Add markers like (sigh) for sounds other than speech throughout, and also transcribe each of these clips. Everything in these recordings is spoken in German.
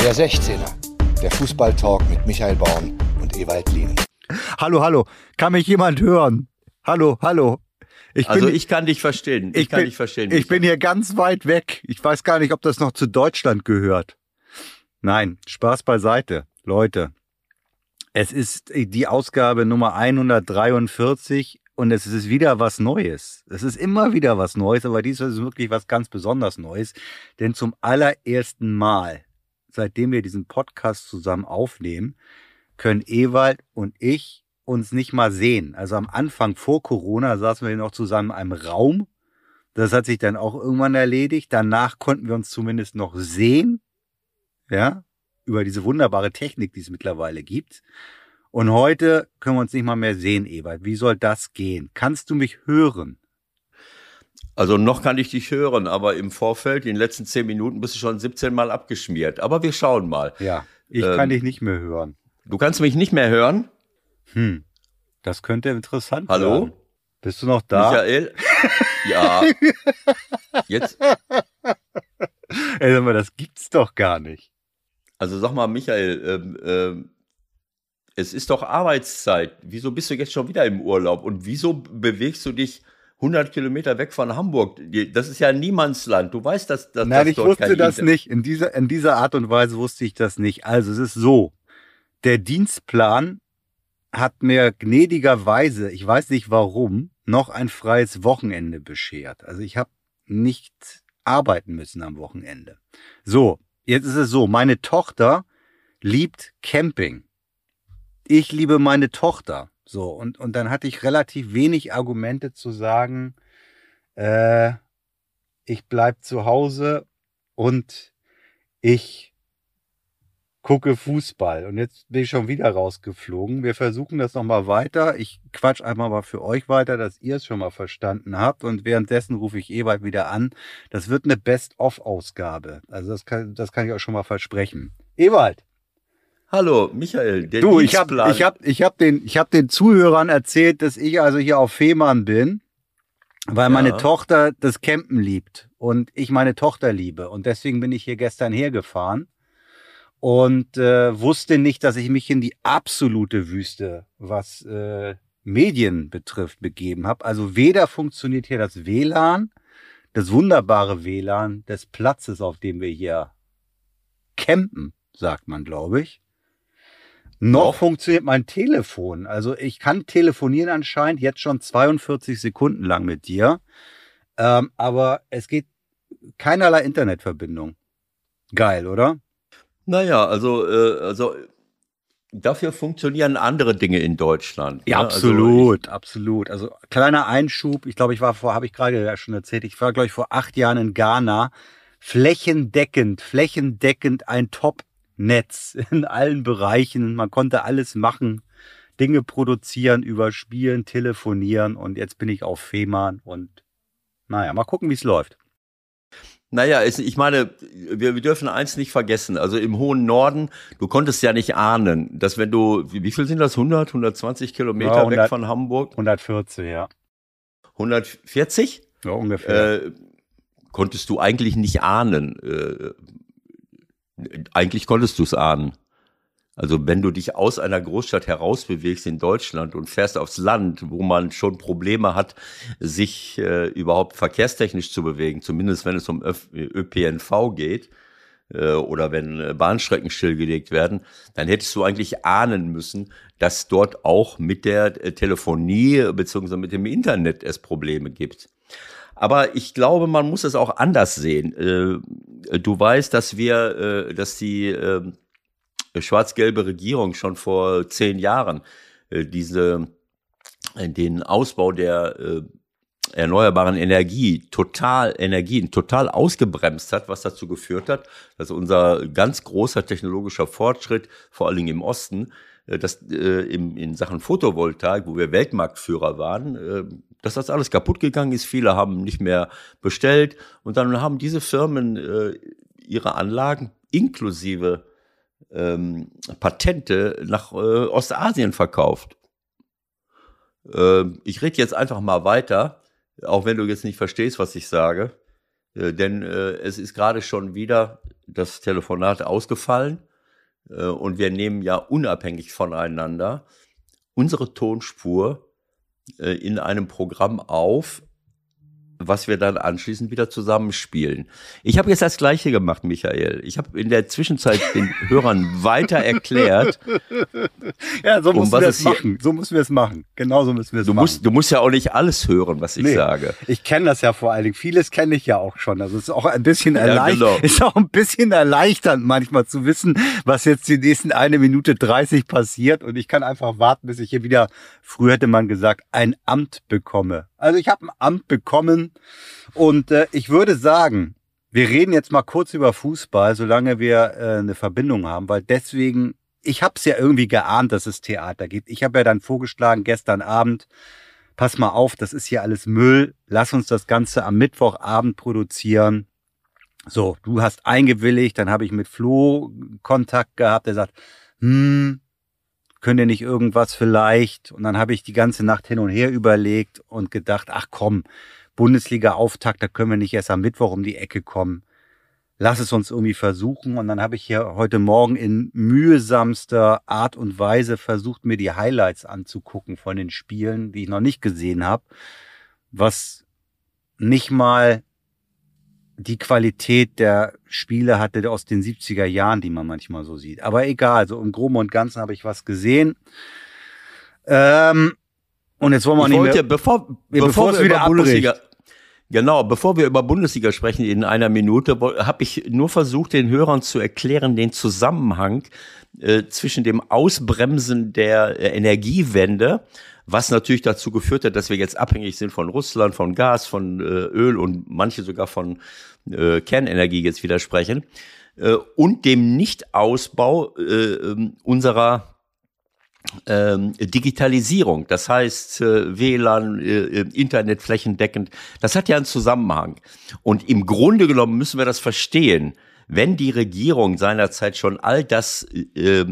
Der 16er, der Fußballtalk mit Michael Baum und Ewald Lien. Hallo, hallo, kann mich jemand hören? Hallo, hallo. Ich also bin, ich kann dich verstehen. Ich, ich kann bin, dich verstehen. Ich bin hier ganz weit weg. Ich weiß gar nicht, ob das noch zu Deutschland gehört. Nein, Spaß beiseite. Leute, es ist die Ausgabe Nummer 143 und es ist wieder was Neues. Es ist immer wieder was Neues, aber diesmal ist es wirklich was ganz besonders Neues. Denn zum allerersten Mal, seitdem wir diesen Podcast zusammen aufnehmen, können Ewald und ich uns nicht mal sehen. Also am Anfang vor Corona saßen wir noch zusammen in einem Raum. Das hat sich dann auch irgendwann erledigt. Danach konnten wir uns zumindest noch sehen. Ja, über diese wunderbare Technik, die es mittlerweile gibt. Und heute können wir uns nicht mal mehr sehen, Ewald. Wie soll das gehen? Kannst du mich hören? Also noch kann ich dich hören, aber im Vorfeld, in den letzten zehn Minuten, bist du schon 17 Mal abgeschmiert. Aber wir schauen mal. Ja, ich ähm, kann dich nicht mehr hören. Du kannst mich nicht mehr hören? Hm, das könnte interessant Hallo? werden. Hallo? Bist du noch da? Michael? (laughs) ja. Jetzt? Ey, sag mal, das gibt's doch gar nicht. Also sag mal, Michael, ähm, ähm, es ist doch Arbeitszeit. Wieso bist du jetzt schon wieder im Urlaub? Und wieso bewegst du dich 100 Kilometer weg von Hamburg? Das ist ja Niemandsland. Du weißt, dass, dass Nein, das ich wusste das Inter nicht. In dieser, in dieser Art und Weise wusste ich das nicht. Also es ist so. Der Dienstplan hat mir gnädigerweise, ich weiß nicht warum, noch ein freies Wochenende beschert. Also ich habe nicht arbeiten müssen am Wochenende. So, jetzt ist es so, meine Tochter liebt Camping ich liebe meine Tochter. So, und, und dann hatte ich relativ wenig Argumente zu sagen, äh, ich bleib zu Hause und ich gucke Fußball. Und jetzt bin ich schon wieder rausgeflogen. Wir versuchen das nochmal weiter. Ich quatsch einmal mal für euch weiter, dass ihr es schon mal verstanden habt. Und währenddessen rufe ich Ewald wieder an. Das wird eine Best-of-Ausgabe. Also das kann, das kann ich euch schon mal versprechen. Ewald. Hallo, Michael. Der du, ich habe ich hab, ich hab den, ich hab den Zuhörern erzählt, dass ich also hier auf Fehmarn bin, weil ja. meine Tochter das Campen liebt und ich meine Tochter liebe. Und deswegen bin ich hier gestern hergefahren und äh, wusste nicht, dass ich mich in die absolute Wüste, was äh, Medien betrifft, begeben habe. Also weder funktioniert hier das WLAN, das wunderbare WLAN des Platzes, auf dem wir hier campen, sagt man, glaube ich. Noch funktioniert mein Telefon. Also ich kann telefonieren anscheinend jetzt schon 42 Sekunden lang mit dir. Ähm, aber es geht keinerlei Internetverbindung. Geil, oder? Naja, also, äh, also dafür funktionieren andere Dinge in Deutschland. Ja, ne? absolut, also ich, absolut. Also kleiner Einschub. Ich glaube, ich war vor, habe ich gerade ja schon erzählt, ich war, glaube ich, vor acht Jahren in Ghana. Flächendeckend, flächendeckend ein Top Netz (laughs) in allen Bereichen. Man konnte alles machen, Dinge produzieren, überspielen, telefonieren und jetzt bin ich auf Fehmarn und naja, mal gucken, wie es läuft. Naja, ich meine, wir, wir dürfen eins nicht vergessen. Also im hohen Norden, du konntest ja nicht ahnen, dass wenn du, wie viel sind das? 100, 120 Kilometer ja, 100, weg von Hamburg? 140, ja. 140? Ja, ungefähr. Äh, konntest du eigentlich nicht ahnen, äh, eigentlich konntest du es ahnen. Also wenn du dich aus einer Großstadt herausbewegst in Deutschland und fährst aufs Land, wo man schon Probleme hat, sich äh, überhaupt verkehrstechnisch zu bewegen, zumindest wenn es um Öf ÖPNV geht äh, oder wenn äh, Bahnstrecken stillgelegt werden, dann hättest du eigentlich ahnen müssen, dass dort auch mit der äh, Telefonie beziehungsweise mit dem Internet es Probleme gibt. Aber ich glaube, man muss es auch anders sehen. Äh, du weißt, dass wir, äh, dass die ähm, schwarz-gelbe Regierung schon vor zehn Jahren äh, diese, den Ausbau der erneuerbaren Energie total Energien total ausgebremst hat, was dazu geführt hat, dass unser ganz großer technologischer Fortschritt, vor allen Dingen im Osten, dass äh, im, in Sachen Photovoltaik, wo wir Weltmarktführer waren, äh, dass das alles kaputt gegangen ist. Viele haben nicht mehr bestellt und dann haben diese Firmen äh, ihre Anlagen inklusive ähm, Patente nach äh, Ostasien verkauft. Äh, ich rede jetzt einfach mal weiter, auch wenn du jetzt nicht verstehst, was ich sage, äh, denn äh, es ist gerade schon wieder das Telefonat ausgefallen äh, und wir nehmen ja unabhängig voneinander unsere Tonspur äh, in einem Programm auf, was wir dann anschließend wieder zusammenspielen. Ich habe jetzt das Gleiche gemacht, Michael. Ich habe in der Zwischenzeit den (laughs) Hörern weiter erklärt. Ja, so müssen um wir es machen. So müssen wir es machen. Genau so müssen wir es machen. Musst, du musst ja auch nicht alles hören, was ich nee, sage. Ich kenne das ja vor allen Dingen. Vieles kenne ich ja auch schon. Also es ist auch ein bisschen erleichternd. Ja, genau. (laughs) Ist auch ein bisschen erleichternd manchmal zu wissen, was jetzt die nächsten eine Minute 30 passiert. Und ich kann einfach warten, bis ich hier wieder, früher hätte man gesagt, ein Amt bekomme. Also ich habe ein Amt bekommen und äh, ich würde sagen, wir reden jetzt mal kurz über Fußball, solange wir äh, eine Verbindung haben, weil deswegen, ich habe es ja irgendwie geahnt, dass es Theater gibt. Ich habe ja dann vorgeschlagen gestern Abend, pass mal auf, das ist hier alles Müll, lass uns das Ganze am Mittwochabend produzieren. So, du hast eingewilligt, dann habe ich mit Flo Kontakt gehabt, der sagt, hm, könnt ihr nicht irgendwas vielleicht? Und dann habe ich die ganze Nacht hin und her überlegt und gedacht, ach komm, Bundesliga-Auftakt, da können wir nicht erst am Mittwoch um die Ecke kommen. Lass es uns irgendwie versuchen. Und dann habe ich hier heute Morgen in mühsamster Art und Weise versucht, mir die Highlights anzugucken von den Spielen, die ich noch nicht gesehen habe, was nicht mal die Qualität der Spiele hatte aus den 70er Jahren, die man manchmal so sieht. Aber egal, so im Groben und Ganzen habe ich was gesehen. Ähm, und jetzt wollen wir ich nicht wollte, mehr, bevor, bevor, bevor wir wieder Bundesliga, Genau, bevor wir über Bundesliga sprechen in einer Minute, habe ich nur versucht, den Hörern zu erklären, den Zusammenhang äh, zwischen dem Ausbremsen der äh, Energiewende was natürlich dazu geführt hat, dass wir jetzt abhängig sind von Russland, von Gas, von äh, Öl und manche sogar von äh, Kernenergie jetzt widersprechen, äh, und dem Nichtausbau äh, ähm, unserer ähm, Digitalisierung, das heißt äh, WLAN, äh, Internet flächendeckend, das hat ja einen Zusammenhang. Und im Grunde genommen müssen wir das verstehen. Wenn die Regierung seinerzeit schon all das äh,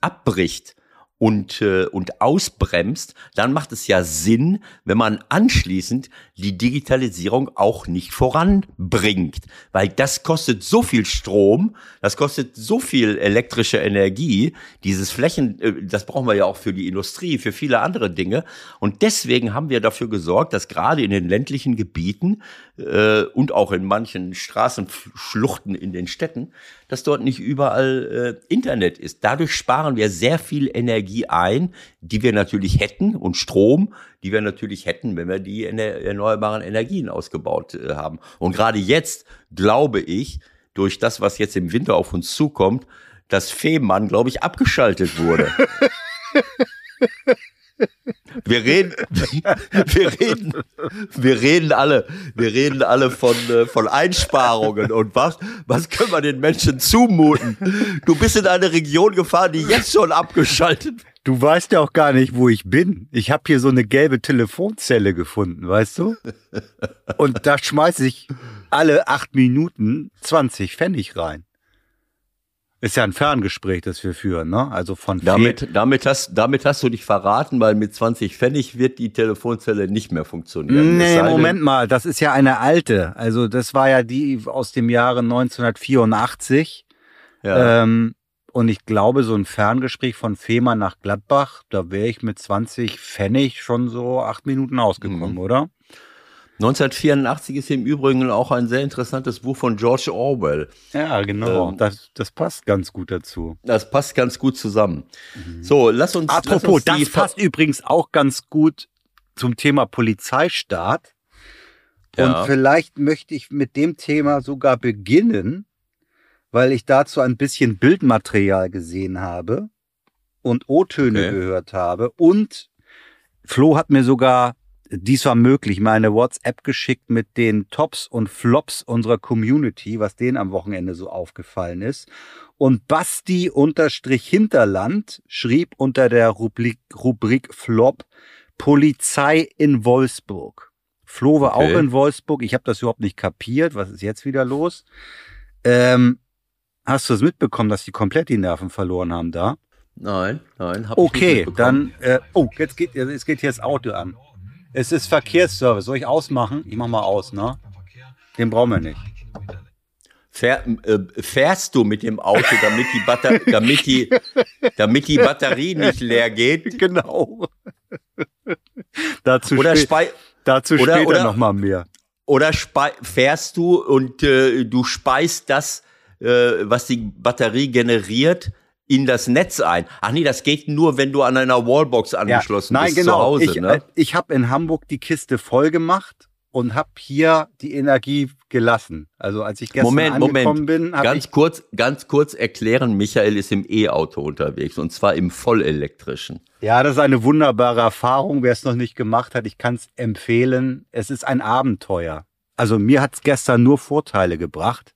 abbricht, und, äh, und ausbremst, dann macht es ja Sinn, wenn man anschließend die Digitalisierung auch nicht voranbringt. Weil das kostet so viel Strom, das kostet so viel elektrische Energie, dieses Flächen, äh, das brauchen wir ja auch für die Industrie, für viele andere Dinge. Und deswegen haben wir dafür gesorgt, dass gerade in den ländlichen Gebieten äh, und auch in manchen Straßenschluchten in den Städten, dass dort nicht überall äh, Internet ist. Dadurch sparen wir sehr viel Energie ein, die wir natürlich hätten und Strom, die wir natürlich hätten, wenn wir die erneuerbaren Energien ausgebaut äh, haben. Und gerade jetzt glaube ich, durch das, was jetzt im Winter auf uns zukommt, dass Fehmarn, glaube ich, abgeschaltet wurde. (laughs) Wir reden, wir reden, wir reden alle, wir reden alle von, äh, von Einsparungen und was, was können wir den Menschen zumuten? Du bist in eine Region gefahren, die jetzt schon abgeschaltet wird. Du weißt ja auch gar nicht, wo ich bin. Ich habe hier so eine gelbe Telefonzelle gefunden, weißt du? Und da schmeiße ich alle acht Minuten 20 Pfennig rein. Ist ja ein Ferngespräch, das wir führen, ne? Also von damit, damit hast, damit hast du dich verraten, weil mit 20 Pfennig wird die Telefonzelle nicht mehr funktionieren. Nee, Moment mal, das ist ja eine alte. Also das war ja die aus dem Jahre 1984. Ja. Ähm, und ich glaube, so ein Ferngespräch von Fehmarn nach Gladbach, da wäre ich mit 20 Pfennig schon so acht Minuten ausgekommen, mhm. oder? 1984 ist im Übrigen auch ein sehr interessantes Buch von George Orwell. Ja, genau. Ähm, das, das passt ganz gut dazu. Das passt ganz gut zusammen. Mhm. So, lass uns. Apropos, lass uns das passt übrigens auch ganz gut zum Thema Polizeistaat. Ja. Und vielleicht möchte ich mit dem Thema sogar beginnen, weil ich dazu ein bisschen Bildmaterial gesehen habe und O-Töne okay. gehört habe. Und Flo hat mir sogar dies war möglich, meine WhatsApp geschickt mit den Tops und Flops unserer Community, was denen am Wochenende so aufgefallen ist. Und Basti unterstrich Hinterland schrieb unter der Rubrik, Rubrik Flop Polizei in Wolfsburg. Flo war okay. auch in Wolfsburg. Ich habe das überhaupt nicht kapiert. Was ist jetzt wieder los? Ähm, hast du es mitbekommen, dass die komplett die Nerven verloren haben da? Nein, nein. Hab okay, ich nicht dann. Äh, oh, jetzt geht, jetzt geht hier das Auto an. Es ist Verkehrsservice. Soll ich ausmachen? Ich mach mal aus, ne? Den brauchen wir nicht. Fähr, äh, fährst du mit dem Auto, damit die, Batter (laughs) damit, die, damit die Batterie nicht leer geht? Genau. dazu oder spä dazu oder, später oder, noch mal mehr. Oder fährst du und äh, du speist das, äh, was die Batterie generiert, in das Netz ein. Ach nee, das geht nur, wenn du an einer Wallbox angeschlossen ja, nein, bist genau. zu Hause. Ich, ne? äh, ich habe in Hamburg die Kiste voll gemacht und habe hier die Energie gelassen. Also als ich gestern Moment, angekommen Moment. bin, ganz kurz, ganz kurz erklären. Michael ist im E-Auto unterwegs und zwar im vollelektrischen. ja, das ist eine wunderbare Erfahrung. Wer es noch nicht gemacht hat, ich kann es empfehlen. Es ist ein Abenteuer. Also mir hat es gestern nur Vorteile gebracht.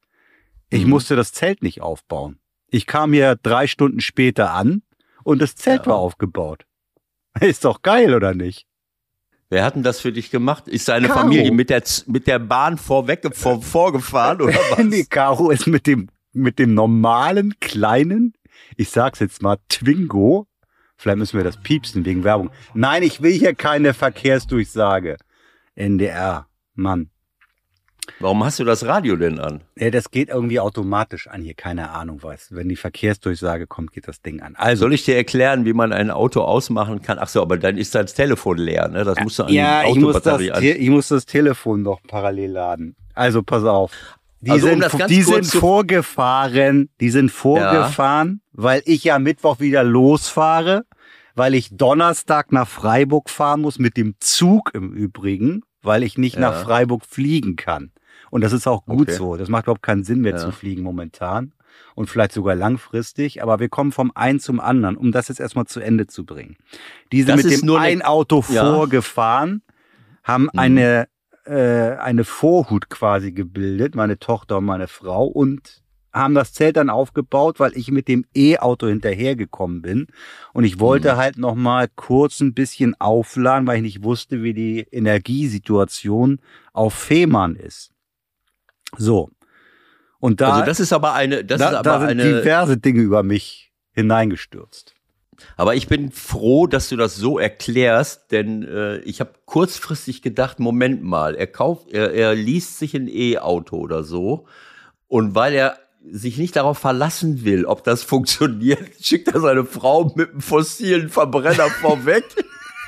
Ich Mhm. musste das Zelt nicht aufbauen. Ich kam hier drei Stunden später an und das Zelt Ja. war aufgebaut. (laughs) Ist doch geil, oder nicht? Wer hat denn das für dich gemacht? Ist deine Caro. Familie mit der, mit der Bahn vorweg, vor, vorgefahren oder (laughs) was? nee, Caro ist mit dem, mit dem normalen, kleinen, ich sag's jetzt mal, Twingo. Vielleicht müssen wir das piepsen wegen Werbung. Nein, ich will hier keine Verkehrsdurchsage. NDR, Mann. Warum hast du das Radio denn an? Ja, das geht irgendwie automatisch an hier, keine Ahnung was. Wenn die Verkehrsdurchsage kommt, geht das Ding an. Also, Soll ich dir erklären, wie man ein Auto ausmachen kann? Ach so, aber dann ist das Telefon leer, ne? Das musst du an ja, die ich muss, das, Autobatterie an. Ich muss das Telefon noch parallel laden. Also, pass auf. Die Also, um sind, ganz die sind vorgefahren, die sind vorgefahren, weil ich ja Mittwoch wieder losfahre, weil ich Donnerstag nach Freiburg fahren muss, mit dem Zug im Übrigen, weil ich nicht Ja. nach Freiburg fliegen kann. Und das ist auch gut Okay. so. Das macht überhaupt keinen Sinn mehr Ja. zu fliegen momentan. Und vielleicht sogar langfristig. Aber wir kommen vom einen zum anderen, um das jetzt erstmal zu Ende zu bringen. Die sind Das mit dem ein Auto Ja. vorgefahren, haben Mhm. eine, äh, eine Vorhut quasi gebildet, meine Tochter und meine Frau, und haben das Zelt dann aufgebaut, weil ich mit dem E-Auto hinterhergekommen bin. Und ich wollte Mhm. halt noch mal kurz ein bisschen aufladen, weil ich nicht wusste, wie die Energiesituation auf Fehmarn ist. So. Und da, also das ist aber eine, das da, ist da aber sind eine, diverse Dinge über mich hineingestürzt. aber ich bin froh, dass du das so erklärst, denn äh, ich habe kurzfristig gedacht, Moment mal, er kauft, er, er liest sich ein E-Auto oder so und weil er sich nicht darauf verlassen will, ob das (laughs) funktioniert, schickt er seine Frau mit einem fossilen Verbrenner vorweg.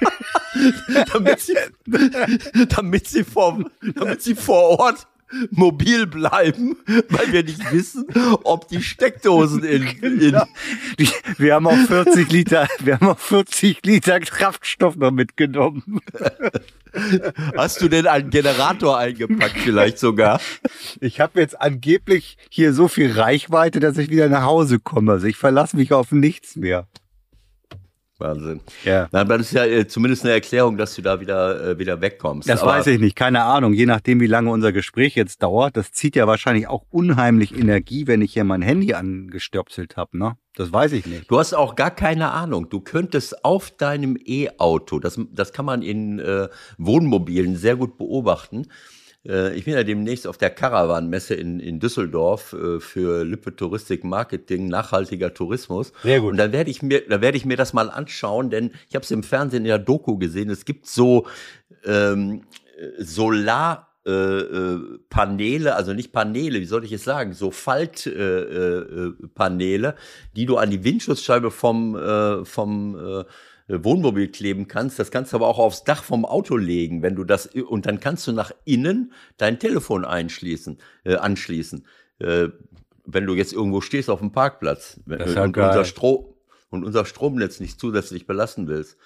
(laughs) damit, sie, (laughs) damit, sie vor, damit sie vor Ort mobil bleiben, weil wir nicht wissen, ob die Steckdosen in, in Die, wir haben auch 40 Liter, wir haben auch 40 Liter Kraftstoff noch mitgenommen. Hast du denn einen Generator eingepackt vielleicht sogar? Ich habe jetzt angeblich hier so viel Reichweite, dass ich wieder nach Hause komme. Also ich verlasse mich auf nichts mehr. Wahnsinn. Ja. Nein, das ist ja äh, zumindest eine Erklärung, dass du da wieder, äh, wieder wegkommst. Das aber, weiß ich nicht, keine Ahnung. Je nachdem, wie lange unser Gespräch jetzt dauert, das zieht ja wahrscheinlich auch unheimlich Energie, wenn ich hier mein Handy angestöpselt habe. Ne? Das weiß ich nicht. Du hast auch gar keine Ahnung. Du könntest auf deinem E-Auto, das, das kann man in äh, Wohnmobilen sehr gut beobachten. Äh, ich bin ja demnächst auf der Caravan-Messe in, in Düsseldorf äh, für Lippe Touristik Marketing, nachhaltiger Tourismus. Sehr gut. Und dann werde ich mir, da werde ich mir das mal anschauen, denn ich habe es im Fernsehen in der Doku gesehen. Es gibt so ähm, Solar äh, äh, Paneele, also nicht Paneele, wie soll ich es sagen, so Faltpaneele, äh, äh, die du an die Windschutzscheibe vom, vom Wohnmobil kleben kannst. Das kannst du aber auch aufs Dach vom Auto legen, wenn du das und dann kannst du nach innen dein Telefon einschließen, äh, anschließen. Äh, wenn du jetzt irgendwo stehst auf dem Parkplatz Das ist ja und, geil. unser Strom, und unser Stromnetz nicht zusätzlich belasten willst.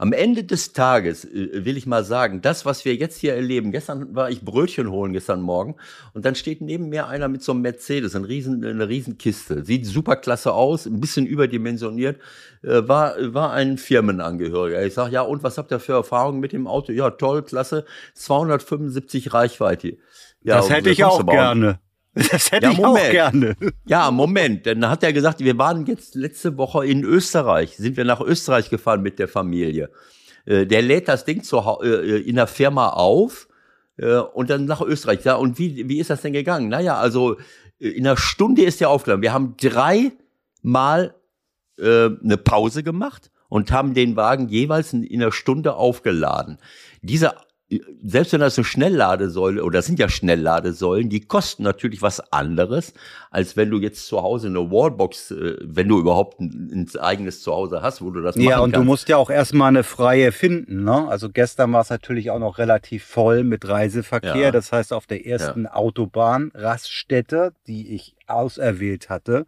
Am Ende des Tages äh, will ich mal sagen, das, was wir jetzt hier erleben, gestern war ich Brötchen holen, gestern Morgen, und dann steht neben mir einer mit so einem Mercedes, ein riesen, eine Riesenkiste, sieht super klasse aus, ein bisschen überdimensioniert, äh, war, war ein Firmenangehöriger. Ich sage, ja, und was habt ihr für Erfahrungen mit dem Auto? Ja, toll, klasse, 275 Reichweite. Ja, das hätte ich auch gerne. Das hätte Ja, ich Moment. auch gerne. ja, Moment, denn da hat er gesagt, wir waren jetzt letzte Woche in Österreich, sind wir nach Österreich gefahren mit der Familie. Äh, Der lädt das Ding zu, Hau- äh, in der Firma auf äh, und dann nach Österreich. Ja, und wie, wie ist das denn gegangen? Naja, also äh, in einer Stunde ist der aufgeladen. Wir haben dreimal äh, eine Pause gemacht und haben den Wagen jeweils in, in einer Stunde aufgeladen. Diese selbst wenn das so Schnellladesäule, oder das sind ja Schnellladesäulen, die kosten natürlich was anderes, als wenn du jetzt zu Hause eine Wallbox, äh, wenn du überhaupt ein, ein eigenes Zuhause hast, wo du das Ja, machen und du kannst. musst ja auch erstmal eine freie finden. Ne? Also gestern war es natürlich auch noch relativ voll mit Reiseverkehr. Ja. Das heißt, auf der ersten Autobahnraststätte, die ich auserwählt hatte,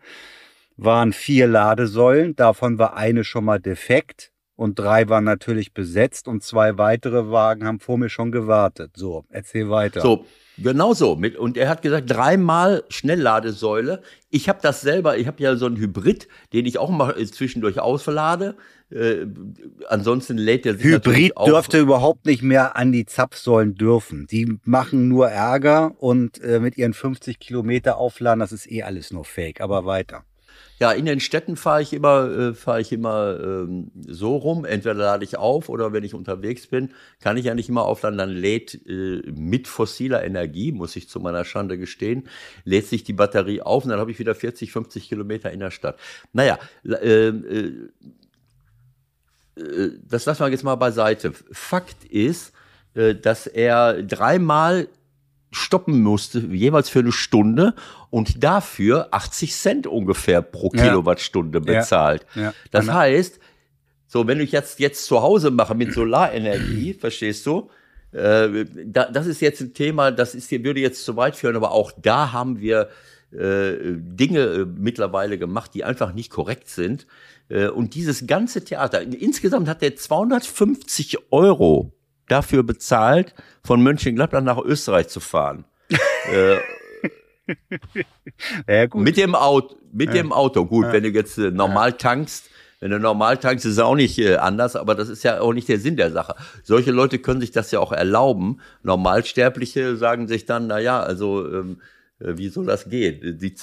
waren vier Ladesäulen. Davon war eine schon mal defekt. Und drei waren natürlich besetzt und zwei weitere Wagen haben vor mir schon gewartet. So, erzähl weiter. So, genau so. Und er hat gesagt, dreimal Schnellladesäule. Ich habe das selber, ich habe ja so einen Hybrid, den ich auch mal äh, zwischendurch auslade. Äh, ansonsten lädt er sich Hybrid dürfte überhaupt nicht mehr an die Zapfsäulen dürfen. Die machen nur Ärger und äh, mit ihren 50 Kilometer aufladen, das ist eh alles nur Fake. Aber weiter. Ja, in den Städten fahre ich immer, äh, fahre ich immer ähm, so rum. Entweder lade ich auf oder wenn ich unterwegs bin, kann ich ja nicht immer aufladen. Dann lädt äh, mit fossiler Energie, muss ich zu meiner Schande gestehen, lädt sich die Batterie auf und dann habe ich wieder 40, 50 Kilometer in der Stadt. Naja, äh, äh, äh, das lassen wir jetzt mal beiseite. Fakt ist, äh, dass er dreimal stoppen musste, jeweils für eine Stunde und dafür 80 Cent ungefähr pro Ja. Kilowattstunde bezahlt. Ja. Das Anna- heißt, so wenn ich jetzt jetzt zu Hause mache mit Solarenergie, (clears throat) verstehst du? Äh, da, das ist jetzt ein Thema, das ist hier würde jetzt zu weit führen, aber auch da haben wir äh, Dinge äh, mittlerweile gemacht, die einfach nicht korrekt sind. Äh, und dieses ganze Theater, insgesamt hat er 250 Euro dafür bezahlt, von Mönchengladbach nach Österreich zu fahren. (laughs) äh, Ja, mit dem Auto, mit dem Auto. Gut, wenn du jetzt äh, normal tankst, wenn du normal tankst, ist es auch nicht äh, anders, aber das ist ja auch nicht der Sinn der Sache. Solche Leute können sich das ja auch erlauben. Normalsterbliche sagen sich dann, na ja, also ähm, äh, wie soll das gehen? Die,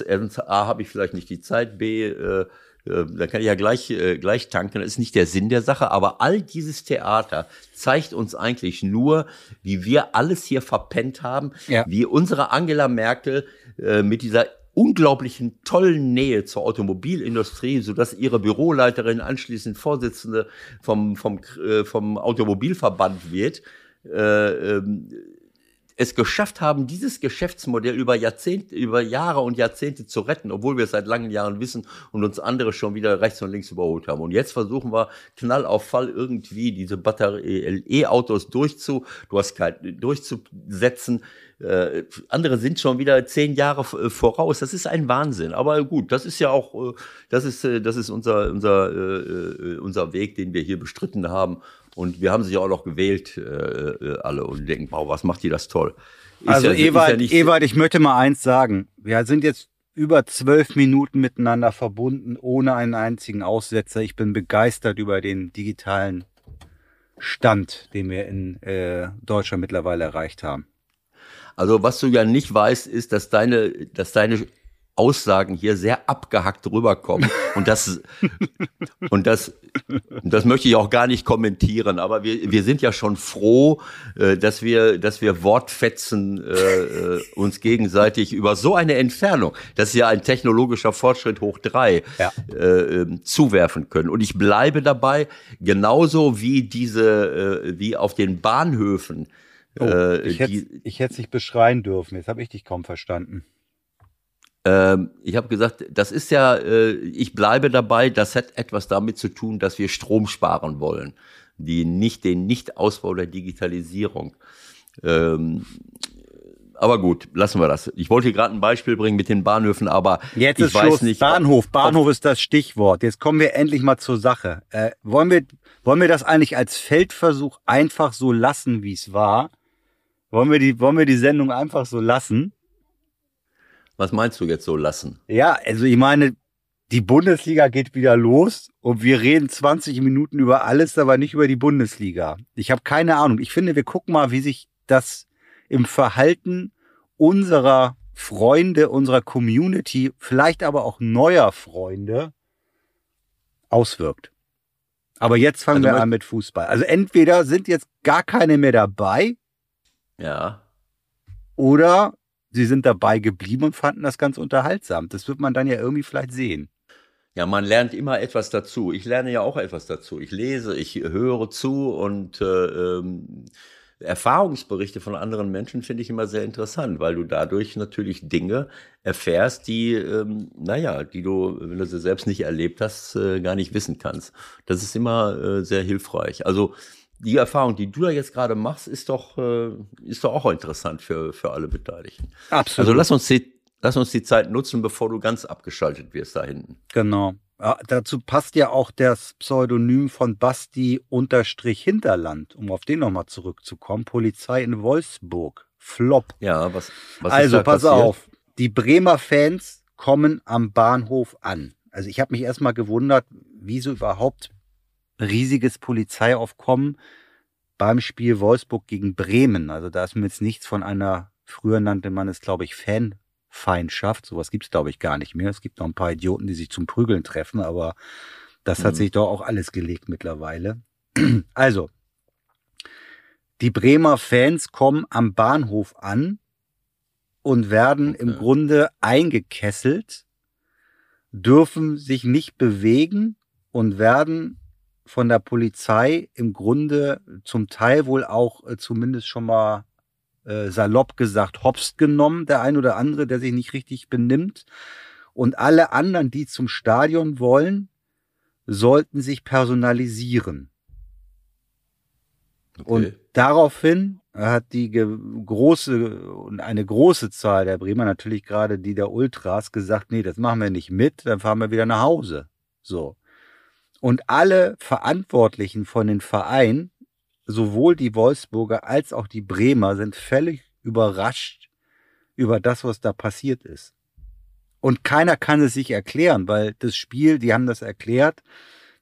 A, habe ich vielleicht nicht die Zeit, B, äh, da kann ich ja gleich, äh, gleich tanken. Das ist nicht der Sinn der Sache, aber all dieses Theater zeigt uns eigentlich nur, wie wir alles hier verpennt haben, Ja. wie unsere Angela Merkel äh, mit dieser unglaublichen tollen Nähe zur Automobilindustrie, so dass ihre Büroleiterin anschließend Vorsitzende vom vom äh, vom Automobilverband wird, äh, ähm, es geschafft haben, dieses Geschäftsmodell über Jahrzehnte, über Jahre und Jahrzehnte zu retten, obwohl wir es seit langen Jahren wissen und uns andere schon wieder rechts und links überholt haben. Und jetzt versuchen wir Knall auf Fall irgendwie diese Batterie E-Autos durchzu, du hast kein, durchzusetzen. Äh, andere sind schon wieder zehn Jahre äh, voraus. Das ist ein Wahnsinn. Aber gut, das ist ja auch, äh, das ist, äh, das ist unser, unser, äh, unser Weg, den wir hier bestritten haben. Und wir haben sich auch noch gewählt, äh, äh, alle, und denken, wow, was macht die das toll. Ist Also ja- Ewald, ja Ewald, ich möchte mal eins sagen. Wir sind jetzt über zwölf Minuten miteinander verbunden, ohne einen einzigen Aussetzer. Ich bin begeistert über den digitalen Stand, den wir in äh, Deutschland mittlerweile erreicht haben. Also was du ja nicht weißt, ist, dass deine, dass deine Aussagen hier sehr abgehackt rüberkommen. Und das, und das, das möchte ich auch gar nicht kommentieren. Aber wir, wir sind ja schon froh, äh, dass wir, dass wir Wortfetzen äh, äh, uns gegenseitig über so eine Entfernung, das ist ja ein technologischer Fortschritt hoch drei, Ja. äh, ähm, zuwerfen können. Und ich bleibe dabei, genauso wie diese, äh, wie auf den Bahnhöfen. Oh, äh, ich hätte hätte dich beschreien dürfen. Jetzt habe ich dich kaum verstanden. Ähm, ich habe gesagt, das ist ja, äh, ich bleibe dabei, das hat etwas damit zu tun, dass wir Strom sparen wollen. Die nicht, den Nicht-Ausbau der Digitalisierung. Ähm, aber gut, lassen wir das. Ich wollte gerade ein Beispiel bringen mit den Bahnhöfen, aber Jetzt ich ist weiß Schluss. nicht. Bahnhof. Bahnhof ist das Stichwort. Jetzt kommen wir endlich mal zur Sache. Äh, wollen, wir, wollen wir das eigentlich als Feldversuch einfach so lassen, wie es war? Wollen wir, die, wollen wir die Sendung einfach so lassen? Was meinst du jetzt so lassen? Ja, also ich meine, die Bundesliga geht wieder los und wir reden 20 Minuten über alles, aber nicht über die Bundesliga. Ich habe keine Ahnung. Ich finde, wir gucken mal, wie sich das im Verhalten unserer Freunde, unserer Community, vielleicht aber auch neuer Freunde auswirkt. Aber jetzt fangen Also wir an mit Fußball. Also entweder sind jetzt gar keine mehr dabei Ja. oder sie sind dabei geblieben und fanden das ganz unterhaltsam. Das wird man dann ja irgendwie vielleicht sehen. Ja, man lernt immer etwas dazu. Ich lerne ja auch etwas dazu. Ich lese, ich höre zu und äh, ähm, Erfahrungsberichte von anderen Menschen finde ich immer sehr interessant, weil du dadurch natürlich Dinge erfährst, die, ähm, naja, die du, wenn du sie selbst nicht erlebt hast, äh, gar nicht wissen kannst. Das ist immer äh, sehr hilfreich. Also die Erfahrung, die du da jetzt gerade machst, ist doch, äh, ist doch auch interessant für, für alle Beteiligten. Absolut. Also lass uns die, lass uns die Zeit nutzen, bevor du ganz abgeschaltet wirst da hinten. Genau. Ja, dazu passt ja auch das Pseudonym von Basti unterstrich Hinterland, um auf den nochmal zurückzukommen. Polizei in Wolfsburg. Flop. Ja, was, was also ist da pass passiert? auf. Die Bremer Fans kommen am Bahnhof an. Also ich habe mich erstmal gewundert, wieso überhaupt riesiges Polizeiaufkommen beim Spiel Wolfsburg gegen Bremen. Also da ist mir jetzt nichts von einer, früher nannte man es, glaube ich, Fanfeindschaft. Sowas gibt's glaube ich, gar nicht mehr. Es gibt noch ein paar Idioten, die sich zum Prügeln treffen, aber das hat Mhm. sich doch auch alles gelegt mittlerweile. (clears throat) Also, die Bremer Fans kommen am Bahnhof an und werden im Okay. Grunde eingekesselt, dürfen sich nicht bewegen und werden von der Polizei im Grunde zum Teil wohl auch äh, zumindest schon mal äh, salopp gesagt hops genommen, der ein oder andere, der sich nicht richtig benimmt. Und alle anderen, die zum Stadion wollen, sollten sich personalisieren. Okay. Und daraufhin hat die große und eine große Zahl der Bremer, natürlich gerade die der Ultras, gesagt, nee, das machen wir nicht mit, dann fahren wir wieder nach Hause. So. Und alle Verantwortlichen von den Vereinen, sowohl die Wolfsburger als auch die Bremer, sind völlig überrascht über das, was da passiert ist. Und keiner kann es sich erklären, weil das Spiel, die haben das erklärt,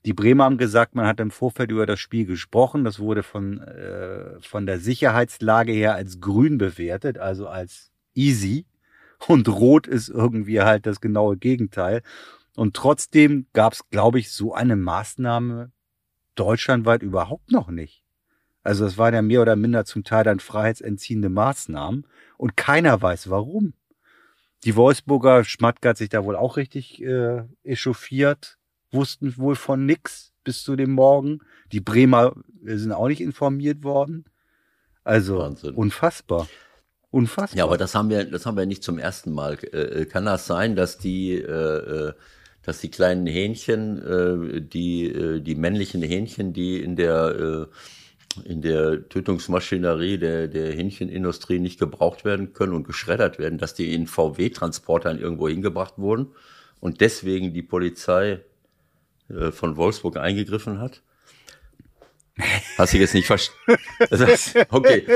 die Bremer haben gesagt, man hat im Vorfeld über das Spiel gesprochen. Das wurde von, äh, von der Sicherheitslage her als grün bewertet, also als easy. Und rot ist irgendwie halt das genaue Gegenteil. Und trotzdem gab es, glaube ich, so eine Maßnahme deutschlandweit überhaupt noch nicht. Also es waren ja mehr oder minder zum Teil dann freiheitsentziehende Maßnahmen und keiner weiß warum. Die Wolfsburger Schmatke hat sich da wohl auch richtig äh, echauffiert, wussten wohl von nix bis zu dem Morgen. Die Bremer äh, sind auch nicht informiert worden. Also Wahnsinn. unfassbar. Unfassbar. Ja, aber das haben wir, das haben wir nicht zum ersten Mal. Äh, kann das sein, dass die, äh, äh, dass die kleinen Hähnchen, äh, die, äh, die männlichen Hähnchen, die in der, äh, in der Tötungsmaschinerie der, der Hähnchenindustrie nicht gebraucht werden können und geschreddert werden, dass die in VW-Transportern irgendwo hingebracht wurden und deswegen die Polizei äh, von Wolfsburg eingegriffen hat? Hast du jetzt nicht verstanden? (laughs) (laughs) Okay,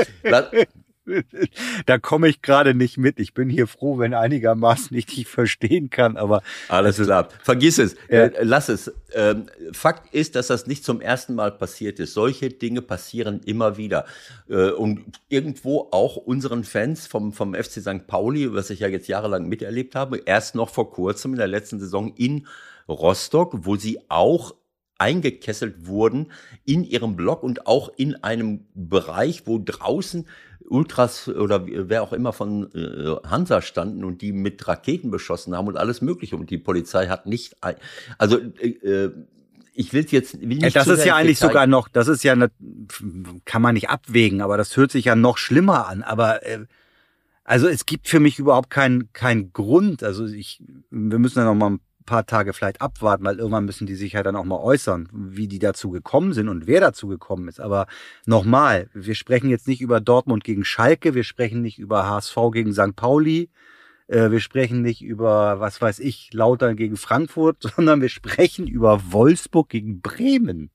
(laughs) da komme ich gerade nicht mit. Ich bin hier froh, wenn einigermaßen ich dich verstehen kann, aber Alles klar. Vergiss es. Ja. Äh, lass es. Ähm, Fakt ist, dass das nicht zum ersten Mal passiert ist. Solche Dinge passieren immer wieder. Äh, und irgendwo auch unseren Fans vom, vom FC St. Pauli, was ich ja jetzt jahrelang miterlebt habe, erst noch vor kurzem in der letzten Saison in Rostock, wo sie auch eingekesselt wurden in ihrem Block und auch in einem Bereich, wo draußen Ultras oder wer auch immer von äh, Hansa standen und die mit Raketen beschossen haben und alles Mögliche. Und die Polizei hat nicht, also äh, äh, ich will jetzt, will nicht Ja, das ist ja eigentlich Detail- sogar noch, das ist ja, ne, kann man nicht abwägen, aber das hört sich ja noch schlimmer an. Aber äh, also es gibt für mich überhaupt keinen keinen Grund. Also ich, wir müssen ja noch mal ein paar Tage vielleicht abwarten, weil irgendwann müssen die sich ja dann auch mal äußern, wie die dazu gekommen sind und wer dazu gekommen ist. Aber nochmal, wir sprechen jetzt nicht über Dortmund gegen Schalke, wir sprechen nicht über HSV gegen St. Pauli, äh, wir sprechen nicht über, was weiß ich, Lautern gegen Frankfurt, (laughs) sondern wir sprechen über Wolfsburg gegen Bremen.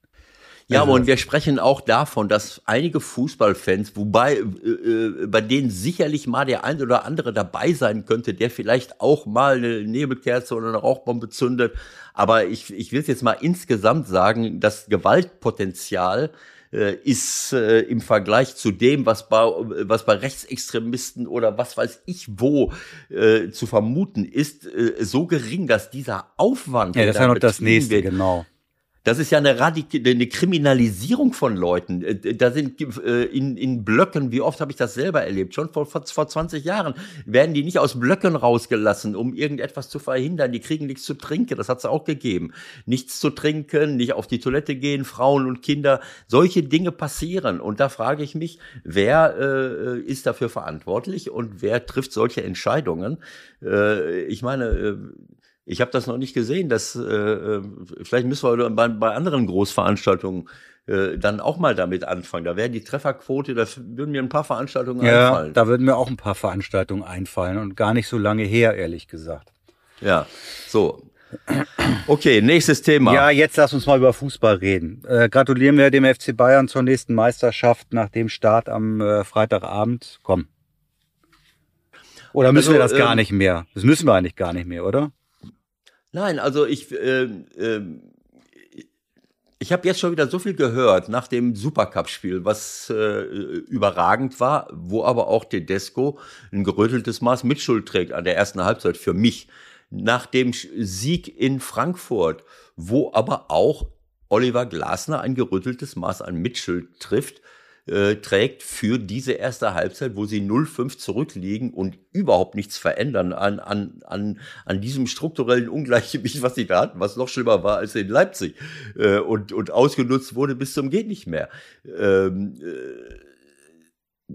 Ja, Also- und wir sprechen auch davon, dass einige Fußballfans, wobei äh, äh, bei denen sicherlich mal der ein oder andere dabei sein könnte, der vielleicht auch mal eine Nebelkerze oder eine Rauchbombe zündet. Aber ich, ich will es jetzt mal insgesamt sagen, das Gewaltpotenzial äh, ist äh, im Vergleich zu dem, was bei, was bei Rechtsextremisten oder was weiß ich wo äh, zu vermuten ist, äh, so gering, dass dieser Aufwand, Ja, das ist ja noch das nächste, wird, genau. Das ist ja eine, Radik eine Kriminalisierung von Leuten. Äh, da sind äh, in, in Blöcken, wie oft habe ich das selber erlebt? Schon vor, vor, vor 20 Jahren werden die nicht aus Blöcken rausgelassen, um irgendetwas zu verhindern. Die kriegen nichts zu trinken, das hat es auch gegeben. Nichts zu trinken, nicht auf die Toilette gehen, Frauen und Kinder. Solche Dinge passieren. Und da frage ich mich, wer äh, ist dafür verantwortlich und wer trifft solche Entscheidungen? Äh, ich meine, äh, ich habe das noch nicht gesehen. Dass, äh, äh, vielleicht müssen wir bei, bei anderen Großveranstaltungen äh, dann auch mal damit anfangen. Da wäre die Trefferquote, da würden mir ein paar Veranstaltungen ja, einfallen. Da würden mir auch ein paar Veranstaltungen einfallen und gar nicht so lange her, ehrlich gesagt. Ja, so. Okay, nächstes Thema. Ja, jetzt lass uns mal über Fußball reden. Äh, gratulieren wir dem FC Bayern zur nächsten Meisterschaft nach dem Start am äh, Freitagabend. Komm. Oder müssen also, wir das gar ähm, nicht mehr? Das müssen wir eigentlich gar nicht mehr, oder? Nein, also ich, äh, äh, ich habe jetzt schon wieder so viel gehört nach dem Supercup-Spiel, was äh, überragend war, wo aber auch Tedesco ein geröteltes Maß Mitschuld trägt an der ersten Halbzeit für mich. Nach dem Sieg in Frankfurt, wo aber auch Oliver Glasner ein gerütteltes Maß an Mitschuld trifft, äh, trägt für diese erste Halbzeit, wo sie 0-5 zurückliegen und überhaupt nichts verändern an, an, an, an diesem strukturellen Ungleichgewicht, was sie da hatten, was noch schlimmer war als in Leipzig äh, und, und ausgenutzt wurde bis zum geht nicht mehr. Ähm, äh,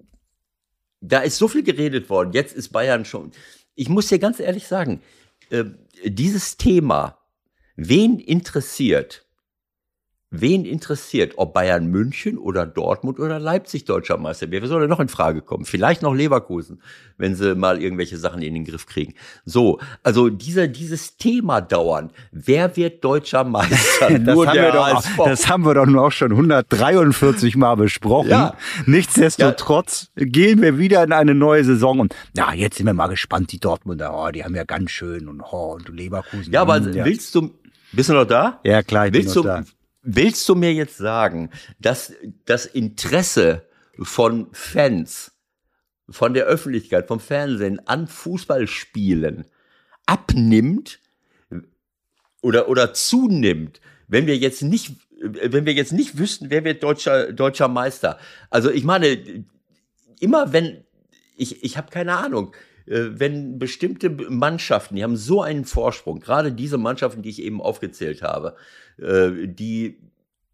da ist so viel geredet worden. Jetzt ist Bayern schon. Ich muss dir ganz ehrlich sagen, äh, dieses Thema, wen interessiert, Wen interessiert, ob Bayern München oder Dortmund oder Leipzig deutscher Meister wird? Wer soll denn noch in Frage kommen? Vielleicht noch Leverkusen, wenn sie mal irgendwelche Sachen in den Griff kriegen. So, also dieser, dieses Thema dauern. Wer wird deutscher Meister? (laughs) das, haben wir doch, das haben wir doch nur auch schon 143 Mal besprochen. Ja. Nichtsdestotrotz ja. gehen wir wieder in eine neue Saison und ja, jetzt sind wir mal gespannt, die Dortmunder, oh, die haben ja ganz schön und, oh, und Leverkusen. Ja, aber hm, willst du, bist du noch da? Ja, klar, ich willst bin noch du, da Willst du mir jetzt sagen, dass das Interesse von Fans, von der Öffentlichkeit, vom Fernsehen an Fußballspielen abnimmt oder, oder zunimmt, wenn wir jetzt nicht, wenn wir jetzt nicht wüssten, wer wird deutscher, deutscher Meister? Also ich meine, immer wenn, ich, ich habe keine Ahnung, wenn bestimmte Mannschaften, die haben so einen Vorsprung, gerade diese Mannschaften, die ich eben aufgezählt habe, äh, die,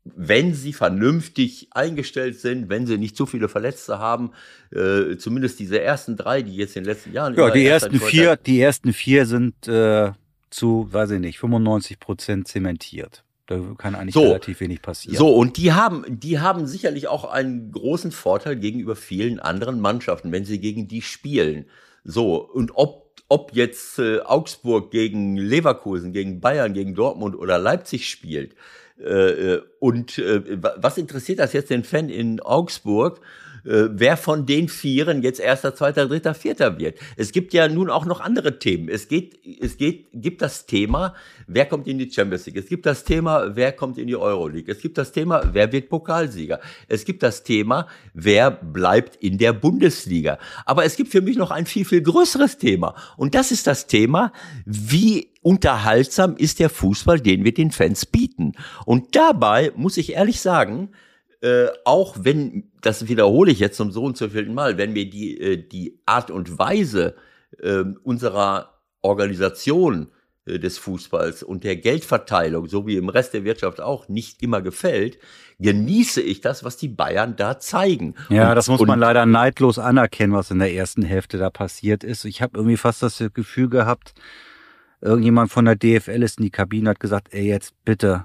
wenn sie vernünftig eingestellt sind, wenn sie nicht zu viele Verletzte haben, äh, zumindest diese ersten drei, die jetzt in den letzten Jahren. Ja, die ersten vier, die ersten vier sind äh, zu, weiß ich nicht, 95 Prozent zementiert. Da kann eigentlich so, relativ wenig passieren. So, und die haben, die haben sicherlich auch einen großen Vorteil gegenüber vielen anderen Mannschaften, wenn sie gegen die spielen. So, und ob ob jetzt äh, Augsburg gegen Leverkusen, gegen Bayern, gegen Dortmund oder Leipzig spielt. Äh, äh und äh, was interessiert das jetzt den Fan in Augsburg? Äh, wer von den Vieren jetzt erster, zweiter, dritter, vierter wird. Es gibt ja nun auch noch andere Themen. Es geht, es geht, gibt das Thema, wer kommt in die Champions League. Es gibt das Thema, wer kommt in die Euroleague. Es gibt das Thema, wer wird Pokalsieger. Es gibt das Thema, wer bleibt in der Bundesliga. Aber es gibt für mich noch ein viel, viel größeres Thema. Und das ist das Thema, wie unterhaltsam ist der Fußball, den wir den Fans bieten. Und dabei muss ich ehrlich sagen, äh, auch wenn, das wiederhole ich jetzt zum so und vierten Mal, wenn wir die, äh, die Art und Weise äh, unserer Organisation äh, des Fußballs und der Geldverteilung, so wie im Rest der Wirtschaft auch, nicht immer gefällt, genieße ich das, was die Bayern da zeigen. Ja, und, das muss man leider neidlos anerkennen, was in der ersten Hälfte da passiert ist. Ich habe irgendwie fast das Gefühl gehabt, irgendjemand von der DFL ist in die Kabine hat gesagt, ey, jetzt bitte,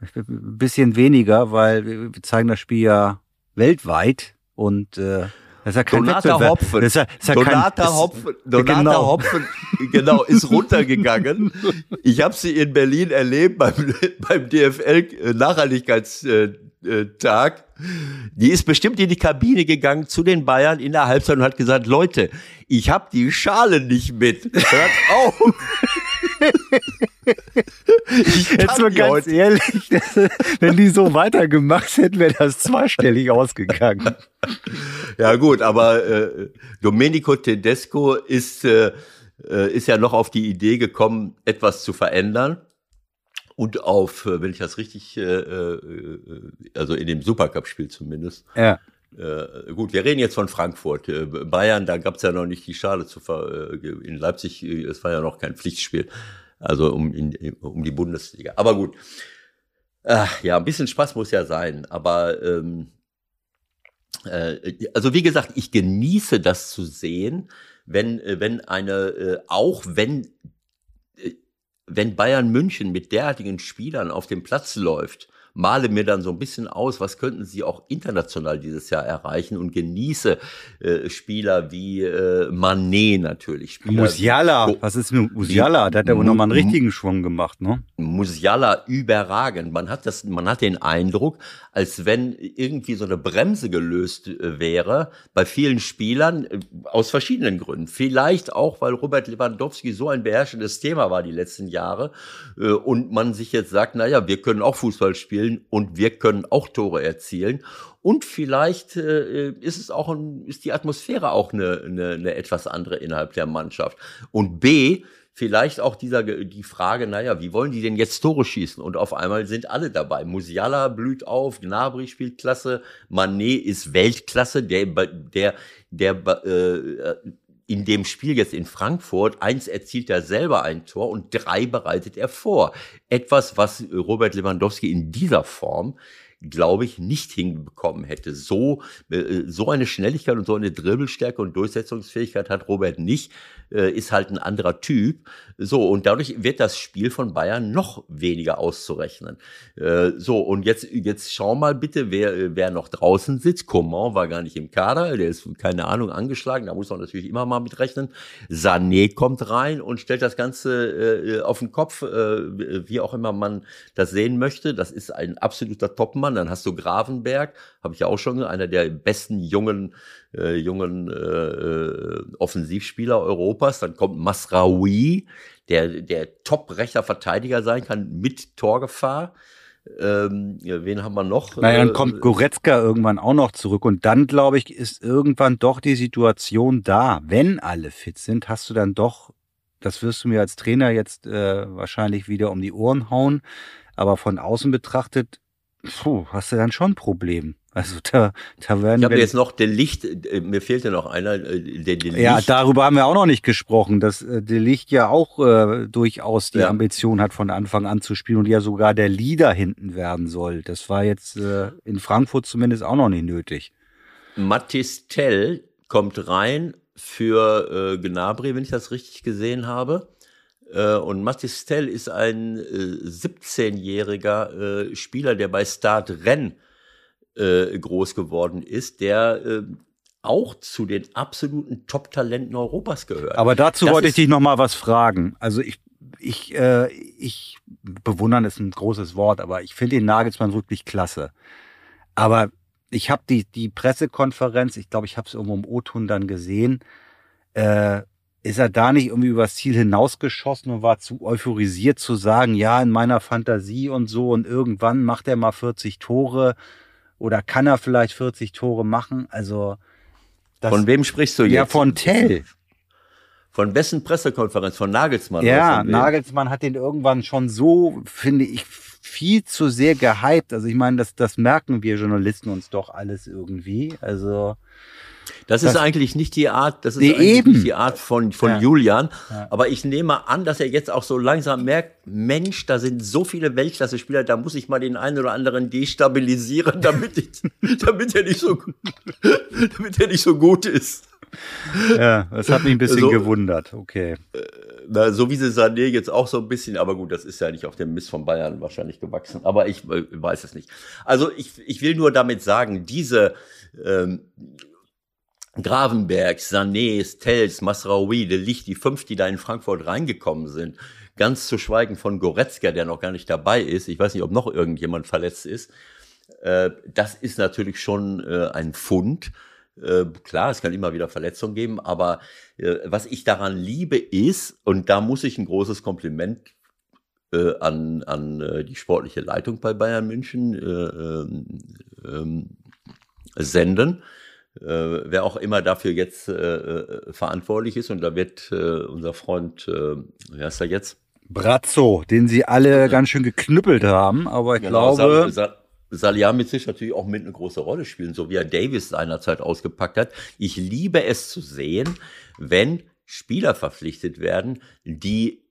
ein bisschen weniger, weil wir zeigen das Spiel ja weltweit und äh, das ist ja kein Donata Wettbewerb. Hopfen. Das ist ja, das ist ja Donata kein, Hopfen, Donata genau. Hopfen, genau, ist runtergegangen. Ich habe sie in Berlin erlebt beim, (laughs) beim DFL Nachhaltigkeitstag. Die ist bestimmt in die Kabine gegangen zu den Bayern in der Halbzeit und hat gesagt, Leute, ich habe die Schale nicht mit. Hört auf. Jetzt mal ganz heute. ehrlich, (laughs) wenn die so weitergemacht hätten, wäre das zweistellig ausgegangen. Ja gut, aber äh, Domenico Tedesco ist, äh, äh, ist ja noch auf die Idee gekommen, etwas zu verändern. und auf, äh, wenn ich das richtig, äh, äh, also in dem Supercup-Spiel zumindest. Ja. Äh, gut, wir reden jetzt von Frankfurt. Äh, Bayern, da gab es ja noch nicht die Schale zu ver äh, in Leipzig, äh, es war ja noch kein Pflichtspiel. Also um, in, um die Bundesliga. Aber gut. Ach, ja, ein bisschen Spaß muss ja sein. Aber ähm, äh, also wie gesagt, ich genieße das zu sehen, wenn, äh, wenn eine, äh, auch wenn, äh, wenn Bayern München mit derartigen Spielern auf dem Platz läuft, male mir dann so ein bisschen aus, was könnten sie auch international dieses Jahr erreichen und genieße äh, Spieler wie äh, Manet natürlich. Spieler Musiala, was ist mit Musiala? Da hat er wohl nochmal einen richtigen Schwung gemacht, ne? Musiala überragend. Man hat das, man hat den Eindruck, als wenn irgendwie so eine Bremse gelöst äh, wäre bei vielen Spielern äh, aus verschiedenen Gründen. Vielleicht auch, weil Robert Lewandowski so ein beherrschendes Thema war die letzten Jahre äh, und man sich jetzt sagt, na ja, wir können auch Fußball spielen spielen und wir können auch Tore erzielen. Und vielleicht äh, ist es auch ein, ist die Atmosphäre auch eine, eine, eine etwas andere innerhalb der Mannschaft. Und B, vielleicht auch dieser die Frage, naja, wie wollen die denn jetzt Tore schießen? Und auf einmal sind alle dabei. Musiala blüht auf, Gnabry spielt klasse, Manet ist Weltklasse, der der der äh, in dem Spiel jetzt in Frankfurt, eins erzielt er selber ein Tor und drei bereitet er vor. Etwas, was Robert Lewandowski in dieser Form glaube ich, nicht hinbekommen hätte. So, äh, so eine Schnelligkeit und so eine Dribbelstärke und Durchsetzungsfähigkeit hat Robert nicht, äh, ist halt ein anderer Typ. So, und dadurch wird das Spiel von Bayern noch weniger auszurechnen. Äh, so, und jetzt, jetzt schau mal bitte, wer, wer noch draußen sitzt. Coman war gar nicht im Kader, der ist, keine Ahnung, angeschlagen, da muss man natürlich immer mal mitrechnen. Sané kommt rein und stellt das Ganze auf den Kopf, wie auch immer man das sehen möchte. Das ist ein absoluter Topmann Mann. Dann hast du Gravenberg, habe ich ja auch schon, einer der besten jungen, äh, jungen äh, Offensivspieler Europas. Dann kommt Masraoui, der, der top rechter Verteidiger sein kann mit Torgefahr. Ähm, ja, wen haben wir noch? Naja, dann kommt äh, Goretzka irgendwann auch noch zurück und dann, glaube ich, ist irgendwann doch die Situation da. Wenn alle fit sind, hast du dann doch, das wirst du mir als Trainer jetzt äh, wahrscheinlich wieder um die Ohren hauen, aber von außen betrachtet puh, hast du dann schon ein Problem. Also da, da werden ich habe jetzt noch der Licht, äh, mir fehlt ja noch einer, äh, der, der Ja, Licht. darüber haben wir auch noch nicht gesprochen, dass äh, der Licht ja auch äh, durchaus die ja. Ambition hat, von Anfang an zu spielen und ja sogar der Leader hinten werden soll. Das war jetzt äh, in Frankfurt zumindest auch noch nicht nötig. Mathis Tell kommt rein für äh, Gnabry, wenn ich das richtig gesehen habe. Äh, und Mathis Tell ist ein 17-jähriger äh, Spieler, der bei Start Rennes äh, groß geworden ist, der auch zu den absoluten Top-Talenten Europas gehört. Aber dazu das wollte ich dich noch mal was fragen. Also ich, ich, äh, ich bewundern ist ein großes Wort, aber ich finde den Nagelsmann wirklich klasse. Aber ich habe die, die Pressekonferenz, ich glaube, ich habe es irgendwo im O-Ton dann gesehen, äh, ist er da nicht irgendwie übers Ziel hinausgeschossen und war zu euphorisiert zu sagen, ja, in meiner Fantasie und so und irgendwann macht er mal 40 Tore oder kann er vielleicht 40 Tore machen? Also das, Von wem sprichst du jetzt? Ja, von Tell. Von wessen Pressekonferenz? Von Nagelsmann? Ja, Nagelsmann hat den irgendwann schon so, finde ich, viel zu sehr gehypt. Also ich meine, das, das merken wir Journalisten uns doch alles irgendwie. Also das, das ist eigentlich nicht die Art, das ist eigentlich eben. nicht die Art von, von ja. Julian. Ja. Aber ich nehme an, dass er jetzt auch so langsam merkt, Mensch, da sind so viele Weltklasse-Spieler, da muss ich mal den einen oder anderen destabilisieren, damit, ich, (laughs) damit er nicht so, (laughs) damit er nicht so gut ist. Ja, das hat mich ein bisschen so, gewundert. Okay. Äh, na, so wie sie Sané jetzt auch so ein bisschen, aber gut, das ist ja nicht auf dem Mist von Bayern wahrscheinlich gewachsen. Aber ich äh, weiß es nicht. Also ich, ich will nur damit sagen, diese ähm, Gravenberg, Sané, Tels, Masraoui, De Licht, die fünf, die da in Frankfurt reingekommen sind, ganz zu schweigen von Goretzka, der noch gar nicht dabei ist, ich weiß nicht, ob noch irgendjemand verletzt ist, äh, das ist natürlich schon äh, ein Fund. Äh, klar, es kann immer wieder Verletzungen geben, aber was ich daran liebe ist, und da muss ich ein großes Kompliment an, an die sportliche Leitung bei Bayern München äh, ähm, ähm senden, äh, wer auch immer dafür jetzt äh, äh, verantwortlich ist. Und da wird äh, unser Freund, äh, wer ist er jetzt? Brazzo, den sie alle ganz schön geknüppelt haben, aber ich genau, glaube. Sal Salihamidzic natürlich auch mit eine große Rolle spielen, so wie er Davis seinerzeit ausgepackt hat. Ich liebe es zu sehen, wenn Spieler verpflichtet werden, die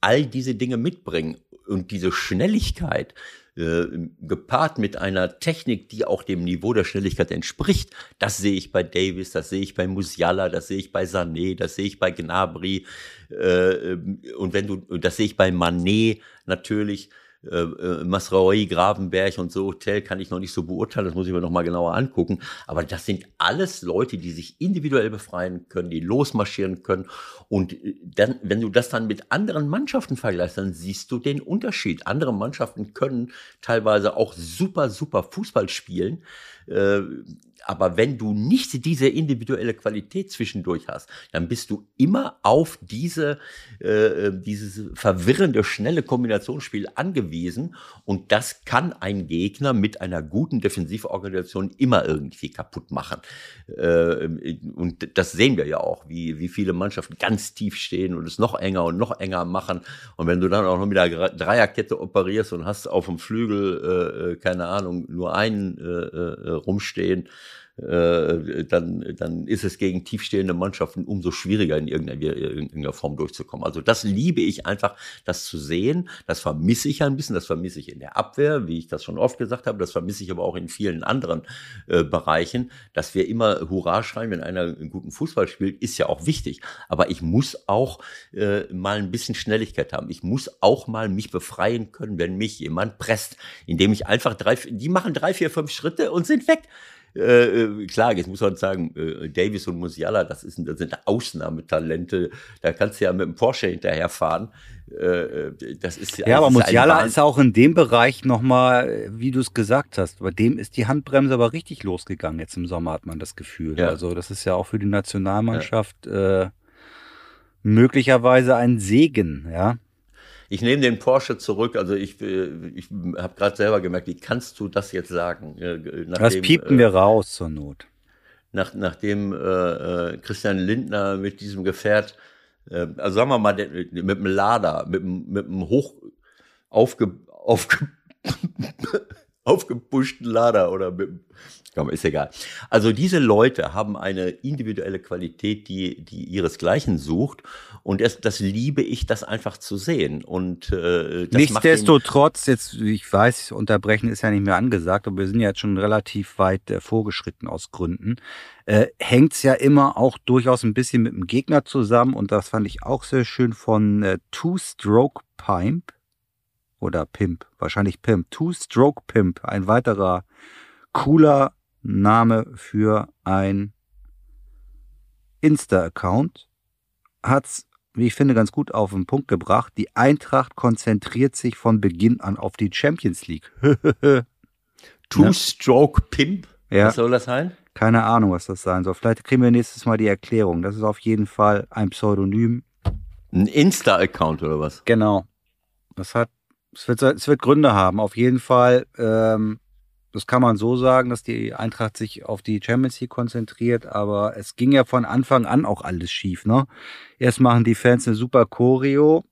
all diese Dinge mitbringen und diese Schnelligkeit äh, gepaart mit einer Technik, die auch dem Niveau der Schnelligkeit entspricht. Das sehe ich bei Davis, das sehe ich bei Musiala, das sehe ich bei Sané, das sehe ich bei Gnabry äh, und wenn du, das sehe ich bei Manet natürlich äh, äh, Masraoui, Gravenberg und so, Hotel kann ich noch nicht so beurteilen, das muss ich mir noch mal genauer angucken. Aber das sind alles Leute, die sich individuell befreien können, die losmarschieren können. Und äh, dann, wenn du das dann mit anderen Mannschaften vergleichst, dann siehst du den Unterschied. Andere Mannschaften können teilweise auch super, super Fußball spielen. Äh, aber wenn du nicht diese individuelle Qualität zwischendurch hast, dann bist du immer auf diese, äh, dieses verwirrende, schnelle Kombinationsspiel angewiesen. Und das kann ein Gegner mit einer guten Defensivorganisation immer irgendwie kaputt machen. Äh, und das sehen wir ja auch, wie, wie viele Mannschaften ganz tief stehen und es noch enger und noch enger machen. Und wenn du dann auch noch mit der Dreierkette operierst und hast auf dem Flügel, äh, keine Ahnung, nur einen äh, äh, rumstehen, äh, dann, dann ist es gegen tiefstehende Mannschaften umso schwieriger in irgendeiner, irgendeiner Form durchzukommen. Also das liebe ich einfach, das zu sehen. Das vermisse ich ein bisschen, das vermisse ich in der Abwehr, wie ich das schon oft gesagt habe. Das vermisse ich aber auch in vielen anderen äh, Bereichen, dass wir immer Hurra schreien, wenn einer einen guten Fußball spielt, ist ja auch wichtig. Aber ich muss auch äh, mal ein bisschen Schnelligkeit haben. Ich muss auch mal mich befreien können, wenn mich jemand presst, indem ich einfach drei, die machen drei, vier, fünf Schritte und sind weg. Äh, äh, klar, jetzt muss man sagen, äh, Davis und Musiala, das, ist, das sind Ausnahmetalente. Da kannst du ja mit dem Porsche hinterherfahren. Äh, äh das ist ja, aber Musiala ist auch in dem Bereich nochmal, wie du es gesagt hast, bei dem ist die Handbremse aber richtig losgegangen jetzt im Sommer, hat man das Gefühl. Ja. Also das ist ja auch für die Nationalmannschaft ja. möglicherweise ein Segen, ja. Ich nehme den Porsche zurück. Also ich, äh, ich habe gerade selber gemerkt, wie kannst du das jetzt sagen? Nachdem, das piepen wir äh, raus zur Not. Nach, nachdem äh, äh, Christian Lindner mit diesem Gefährt, äh, also sagen wir mal, mit dem Lader, mit, mit einem hoch aufge, aufge, (laughs) aufgepuschten Lader oder mit, ist egal. Also diese Leute haben eine individuelle Qualität, die, die ihresgleichen sucht. Und das, das liebe ich, das einfach zu sehen. Und äh, das Nichtsdestotrotz, jetzt, ich weiß, unterbrechen ist ja nicht mehr angesagt, aber wir sind ja jetzt schon relativ weit äh, vorgeschritten aus Gründen. Äh, Hängt ja immer auch durchaus ein bisschen mit dem Gegner zusammen. Und das fand ich auch sehr schön von äh, Two-Stroke Pimp oder Pimp, wahrscheinlich Pimp, Two-Stroke Pimp, ein weiterer cooler Name für ein Insta-Account. Hat's, wie ich finde, ganz gut auf den Punkt gebracht. Die Eintracht konzentriert sich von Beginn an auf die Champions League. (laughs) Two-Stroke Pimp? Ja. Was soll das sein? Keine Ahnung, was das sein soll. Vielleicht kriegen wir nächstes Mal die Erklärung. Das ist auf jeden Fall ein Pseudonym. Ein Insta-Account oder was? Genau. Das hat, es wird, es wird Gründe haben. Auf jeden Fall ähm, das kann man so sagen, dass die Eintracht sich auf die Champions League konzentriert, aber es ging ja von Anfang an auch alles schief, ne? Erst machen die Fans eine super Choreo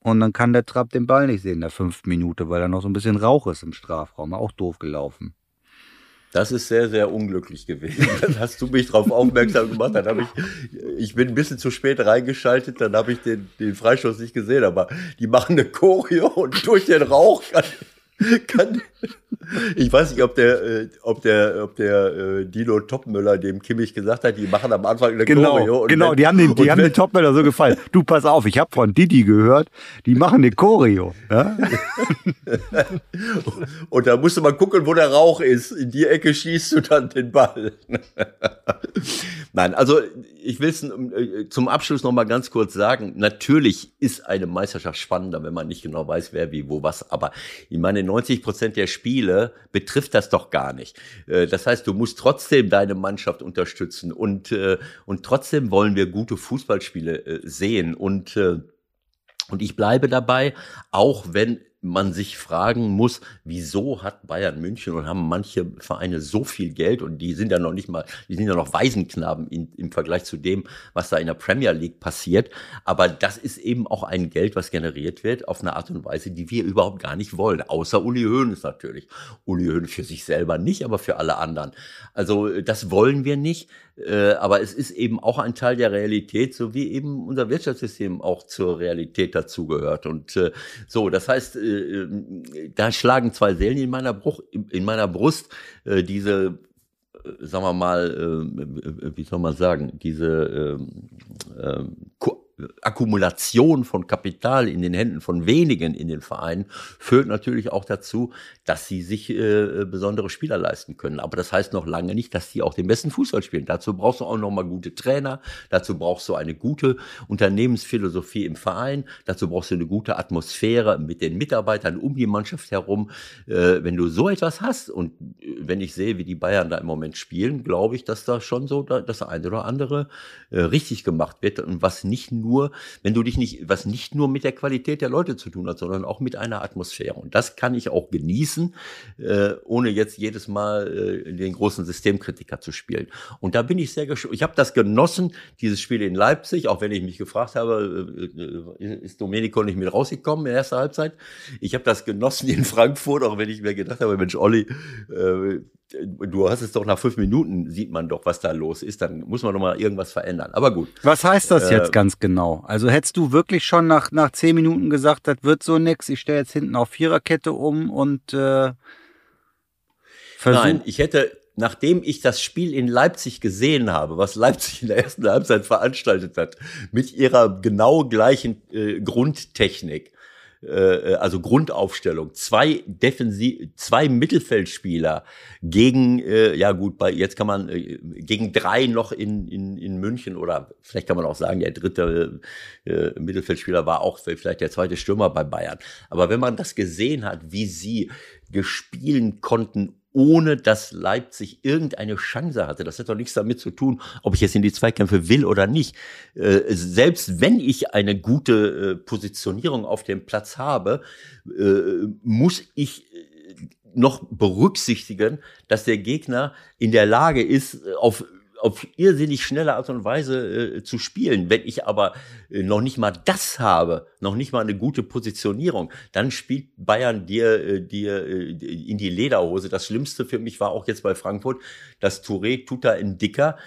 und dann kann der Trapp den Ball nicht sehen in der fünften Minute, weil da noch so ein bisschen Rauch ist im Strafraum. Auch doof gelaufen. Das ist sehr, sehr unglücklich gewesen. (laughs) Dann hast du mich darauf aufmerksam gemacht. Dann habe ich, ich bin ein bisschen zu spät reingeschaltet, dann habe ich den, den Freischuss nicht gesehen, aber die machen eine Choreo und durch den Rauch kann, kann, ich weiß nicht, ob der, äh, ob der, ob der äh, Dino Topmüller dem Kimmich gesagt hat, die machen am Anfang eine genau, Choreo. genau, wenn, die haben den, die haben den Topmüller so gefallen. Du pass auf, ich habe von Didi gehört, die machen eine Choreo. Ja? (laughs) und da musst du mal gucken, wo der Rauch ist. In die Ecke schießt du dann den Ball. (laughs) Nein, also ich will es äh, zum Abschluss noch mal ganz kurz sagen. Natürlich ist eine Meisterschaft spannender, wenn man nicht genau weiß, wer wie wo was. Aber ich meine, 90 Prozent der Spiele betrifft das doch gar nicht. Äh, das heißt, du musst trotzdem deine Mannschaft unterstützen und äh, und trotzdem wollen wir gute Fußballspiele sehen und und ich bleibe dabei, auch wenn man sich fragen muss, wieso hat Bayern München und haben manche Vereine so viel Geld und die sind ja noch nicht mal, die sind ja noch Waisenknaben in, im Vergleich zu dem, was da in der Premier League passiert. Aber das ist eben auch ein Geld, was generiert wird auf eine Art und Weise, die wir überhaupt gar nicht wollen. Außer Uli Hoeneß natürlich. Uli Hoeneß für sich selber nicht, aber für alle anderen. Also das wollen wir nicht. Äh, aber es ist eben auch ein Teil der Realität, so wie eben unser Wirtschaftssystem auch zur Realität dazugehört. Und äh, so, das heißt, äh, da schlagen zwei Seelen in meiner, Bruch, in meiner Brust. diese sagen wir mal, wie soll man sagen, diese ähm, Akkumulation von Kapital in den Händen von wenigen in den Vereinen führt natürlich auch dazu, dass sie sich äh, besondere Spieler leisten können. Aber das heißt noch lange nicht, dass sie auch den besten Fußball spielen. Dazu brauchst du auch noch mal gute Trainer, dazu brauchst du eine gute Unternehmensphilosophie im Verein, dazu brauchst du eine gute Atmosphäre mit den Mitarbeitern um die Mannschaft herum. Äh, wenn du so etwas hast und äh, wenn ich sehe, wie die Bayern da im Moment spielen, glaube ich, dass da schon so das eine oder andere äh, richtig gemacht wird und was nicht nur, wenn du dich nicht, was nicht nur mit der Qualität der Leute zu tun hat, sondern auch mit einer Atmosphäre. Und das kann ich auch genießen, äh, ohne jetzt jedes Mal äh, den großen Systemkritiker zu spielen. Und da bin ich sehr gespannt. Ich habe das genossen, dieses Spiel in Leipzig, auch wenn ich mich gefragt habe, äh, äh, ist Domenico nicht mit rausgekommen in der ersten Halbzeit. Ich habe das genossen in Frankfurt, auch wenn ich mir gedacht habe, Mensch, Olli, äh, du hast es doch nach fünf Minuten, sieht man doch, was da los ist, dann muss man doch mal irgendwas verändern. Aber gut. Was heißt das äh, jetzt ganz genau? Also hättest du wirklich schon nach, nach zehn Minuten gesagt, das wird so nix, ich stelle jetzt hinten auf Viererkette um und äh, versuch Nein, ich hätte, nachdem ich das Spiel in Leipzig gesehen habe, was Leipzig in der ersten Halbzeit veranstaltet hat, mit ihrer genau gleichen äh, Grundtechnik, äh, äh, also Grundaufstellung, zwei Defensiv, zwei Mittelfeldspieler gegen, äh, ja gut, bei jetzt kann man äh, gegen drei noch in, in, in München oder vielleicht kann man auch sagen, der dritte äh, Mittelfeldspieler war auch vielleicht der zweite Stürmer bei Bayern. Aber wenn man das gesehen hat, wie sie gespielen konnten ohne dass Leipzig irgendeine Chance hatte. Das hat doch nichts damit zu tun, ob ich jetzt in die Zweikämpfe will oder nicht. Äh, selbst wenn ich eine gute äh, Positionierung auf dem Platz habe, äh, muss ich noch berücksichtigen, dass der Gegner in der Lage ist, auf auf irrsinnig schnelle Art und Weise äh, zu spielen. Wenn ich aber äh, noch nicht mal das habe, noch nicht mal eine gute Positionierung, dann spielt Bayern dir, äh, dir äh, in die Lederhose. Das Schlimmste für mich war auch jetzt bei Frankfurt, dass Touré Tuta in Dicker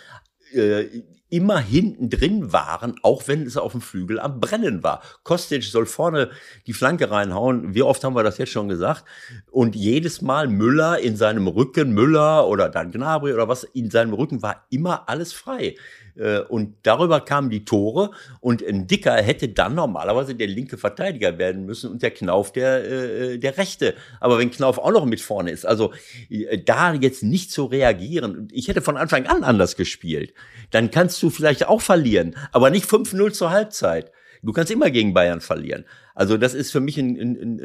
äh, immer hinten drin waren, auch wenn es auf dem Flügel am Brennen war. Kostic soll vorne die Flanke reinhauen. Wie oft haben wir das jetzt schon gesagt? Und jedes Mal Müller in seinem Rücken, Müller oder dann Gnabry oder was, in seinem Rücken war immer alles frei. Äh, und darüber kamen die Tore und ein Dicker hätte dann normalerweise der linke Verteidiger werden müssen und der Knauf der, äh, der rechte. Aber wenn Knauf auch noch mit vorne ist, also äh, da jetzt nicht zu reagieren, ich hätte von Anfang an anders gespielt, dann kannst du vielleicht auch verlieren, aber nicht 5-0 zur Halbzeit. Du kannst immer gegen Bayern verlieren. Also das ist für mich ein, ein, ein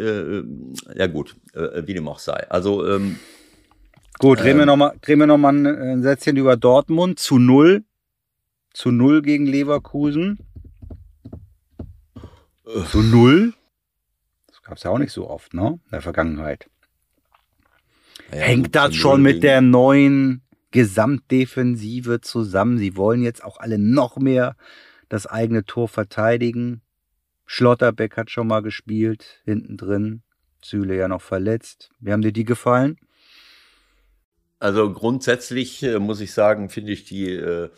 äh, ja gut, äh, wie dem auch sei. Also ähm, Gut, drehen wir ähm, nochmal noch ein Sätzchen über Dortmund zu null zu null gegen Leverkusen. Zu null? Das gab es ja auch nicht so oft, ne? In der Vergangenheit. Ja, Hängt das schon mit der neuen Gesamtdefensive zusammen? Sie wollen jetzt auch alle noch mehr das eigene Tor verteidigen. Schlotterbeck hat schon mal gespielt, hinten drin. Süle ja noch verletzt. Wie haben dir die gefallen? Also grundsätzlich äh, muss ich sagen, finde ich die äh,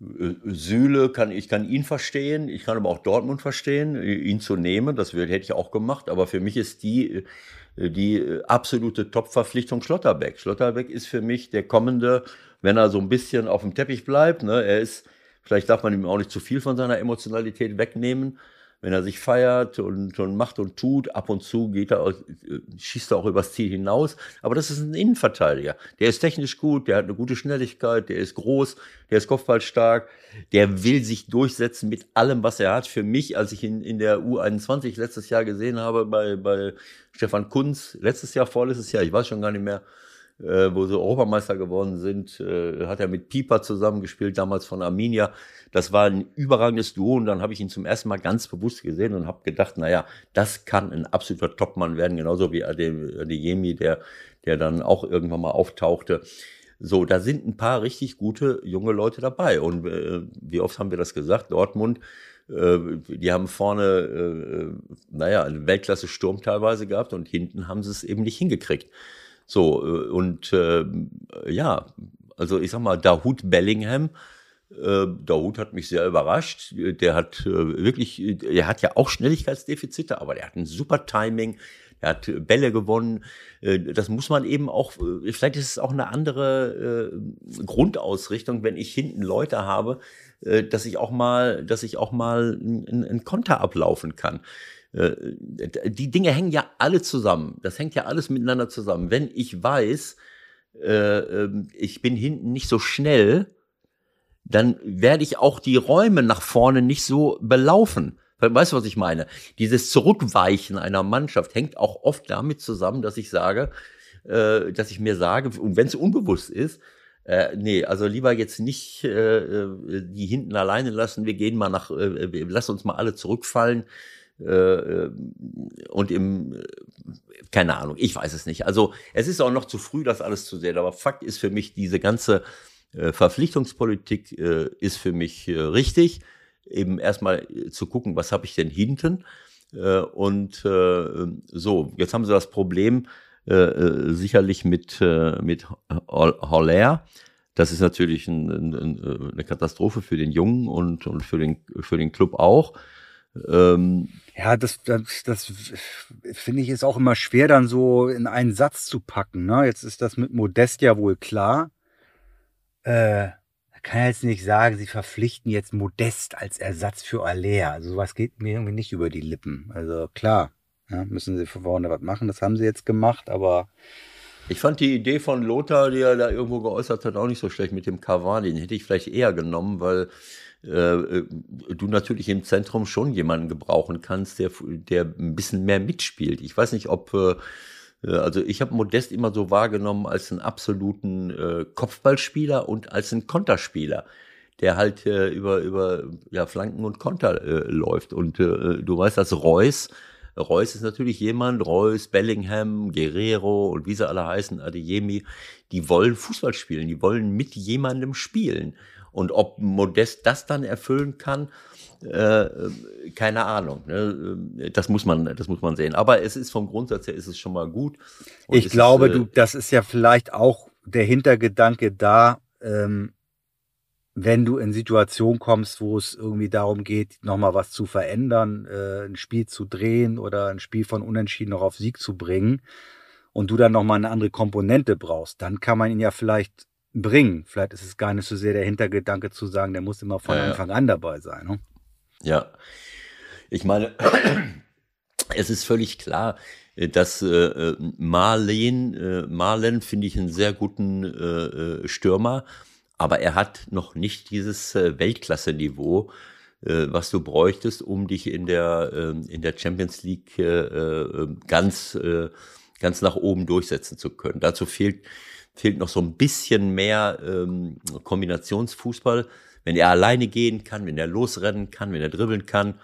Süle kann, ich kann ihn verstehen, ich kann aber auch Dortmund verstehen, ihn zu nehmen, das hätte ich auch gemacht, aber für mich ist die, äh, die äh, absolute Top-Verpflichtung Schlotterbeck. Schlotterbeck ist für mich der kommende, wenn er so ein bisschen auf dem Teppich bleibt, ne, er ist, vielleicht darf man ihm auch nicht zu viel von seiner Emotionalität wegnehmen, wenn er sich feiert und, und macht und tut, ab und zu geht er, schießt er auch übers Ziel hinaus. Aber das ist ein Innenverteidiger. Der ist technisch gut, der hat eine gute Schnelligkeit, der ist groß, der ist kopfballstark, der will sich durchsetzen mit allem, was er hat. Für mich, als ich ihn in der U21 letztes Jahr gesehen habe bei, bei Stefan Kunz, letztes Jahr, vorletztes Jahr, ich weiß schon gar nicht mehr, äh, wo sie Europameister geworden sind, äh, hat er mit Pieper zusammengespielt, damals von Arminia. Das war ein überragendes Duo und dann habe ich ihn zum ersten Mal ganz bewusst gesehen und habe gedacht, naja, das kann ein absoluter Topmann werden, genauso wie Adeyemi, der, der dann auch irgendwann mal auftauchte. So, da sind ein paar richtig gute junge Leute dabei. Und äh, wie oft haben wir das gesagt? Dortmund, äh, die haben vorne, äh, naja, einen Weltklasse-Sturm teilweise gehabt und hinten haben sie es eben nicht hingekriegt. So, äh, und äh, ja, also ich sag mal, Dahut Bellingham, äh, Dahut hat mich sehr überrascht. Der hat äh, wirklich, er hat ja auch Schnelligkeitsdefizite, aber der hat ein super Timing. Er hat Bälle gewonnen. Äh, das muss man eben auch, äh, vielleicht ist es auch eine andere äh, Grundausrichtung, wenn ich hinten Leute habe, dass ich auch mal, dass ich auch mal einen Konter ablaufen kann. Die Dinge hängen ja alle zusammen. Das hängt ja alles miteinander zusammen. Wenn ich weiß, ähm, ich bin hinten nicht so schnell, dann werde ich auch die Räume nach vorne nicht so belaufen. Weißt du, was ich meine? Dieses Zurückweichen einer Mannschaft hängt auch oft damit zusammen, dass ich sage, äh, dass ich mir sage, und wenn es unbewusst ist, äh, nee, also lieber jetzt nicht äh, äh die hinten alleine lassen, wir gehen mal nach, äh, lass uns mal alle zurückfallen äh, äh, und im, äh, keine Ahnung, ich weiß es nicht. Also es ist auch noch zu früh, das alles zu sehen, aber Fakt ist für mich, diese ganze äh, Verpflichtungspolitik äh, ist für mich äh, richtig eben erstmal äh, zu gucken, was habe ich denn hinten. Äh, und äh, so, jetzt haben sie das Problem sicherlich mit, mit Holler. Das ist natürlich ein, ein, eine Katastrophe für den Jungen und, und für, den, für den Club auch. Ähm, ja, das, das, das finde ich ist auch immer schwer, dann so in einen Satz zu packen. Ne? Jetzt ist das mit Modest ja wohl klar. Äh, kann jetzt nicht sagen, sie verpflichten jetzt Modest als Ersatz für Alea. Also sowas geht mir irgendwie nicht über die Lippen. Also klar, ja, müssen sie vorne was machen. Das haben sie jetzt gemacht, aber ich fand die Idee von Lothar, die er da irgendwo geäußert hat, auch nicht so schlecht mit dem Cavani. Den hätte ich vielleicht eher genommen, weil äh, du natürlich im Zentrum schon jemanden gebrauchen kannst, der, der ein bisschen mehr mitspielt. Ich weiß nicht, ob äh, äh, also ich habe Modest immer so wahrgenommen als einen absoluten äh, Kopfballspieler und als einen Konterspieler, der halt äh, über über ja Flanken und Konter äh, läuft. Und äh, du weißt, dass Reus Reus ist natürlich jemand, Reus, Bellingham, Guerrero und wie sie alle heißen, Adeyemi, die wollen Fußball spielen, die wollen mit jemandem spielen. Und ob Modest das dann erfüllen kann, äh, keine Ahnung. Ne? Das muss man, das muss man sehen. Aber es ist vom Grundsatz her ist es schon mal gut. Und ich glaube, ist, äh, du, das ist ja vielleicht auch der Hintergedanke da, ähm, wenn du in Situationen kommst, wo es irgendwie darum geht, nochmal was zu verändern, äh, ein Spiel zu drehen oder ein Spiel von Unentschieden noch auf Sieg zu bringen und du dann nochmal eine andere Komponente brauchst, dann kann man ihn ja vielleicht bringen. Vielleicht ist es gar nicht so sehr der Hintergedanke zu sagen, der muss immer von ja, Anfang an dabei sein. Ne? Ja, ich meine, (clears throat) es ist völlig klar, äh, dass äh, Marlen, äh, Marlen finde ich einen sehr guten äh, äh, Stürmer, aber er hat noch nicht dieses äh, Weltklasse-Niveau, äh, was du bräuchtest, um dich in der äh, in der Champions League äh, äh, ganz äh, ganz nach oben durchsetzen zu können. Dazu fehlt fehlt noch so ein bisschen mehr ähm, Kombinationsfußball wenn er alleine gehen kann, wenn er losrennen kann, wenn er dribbeln kann,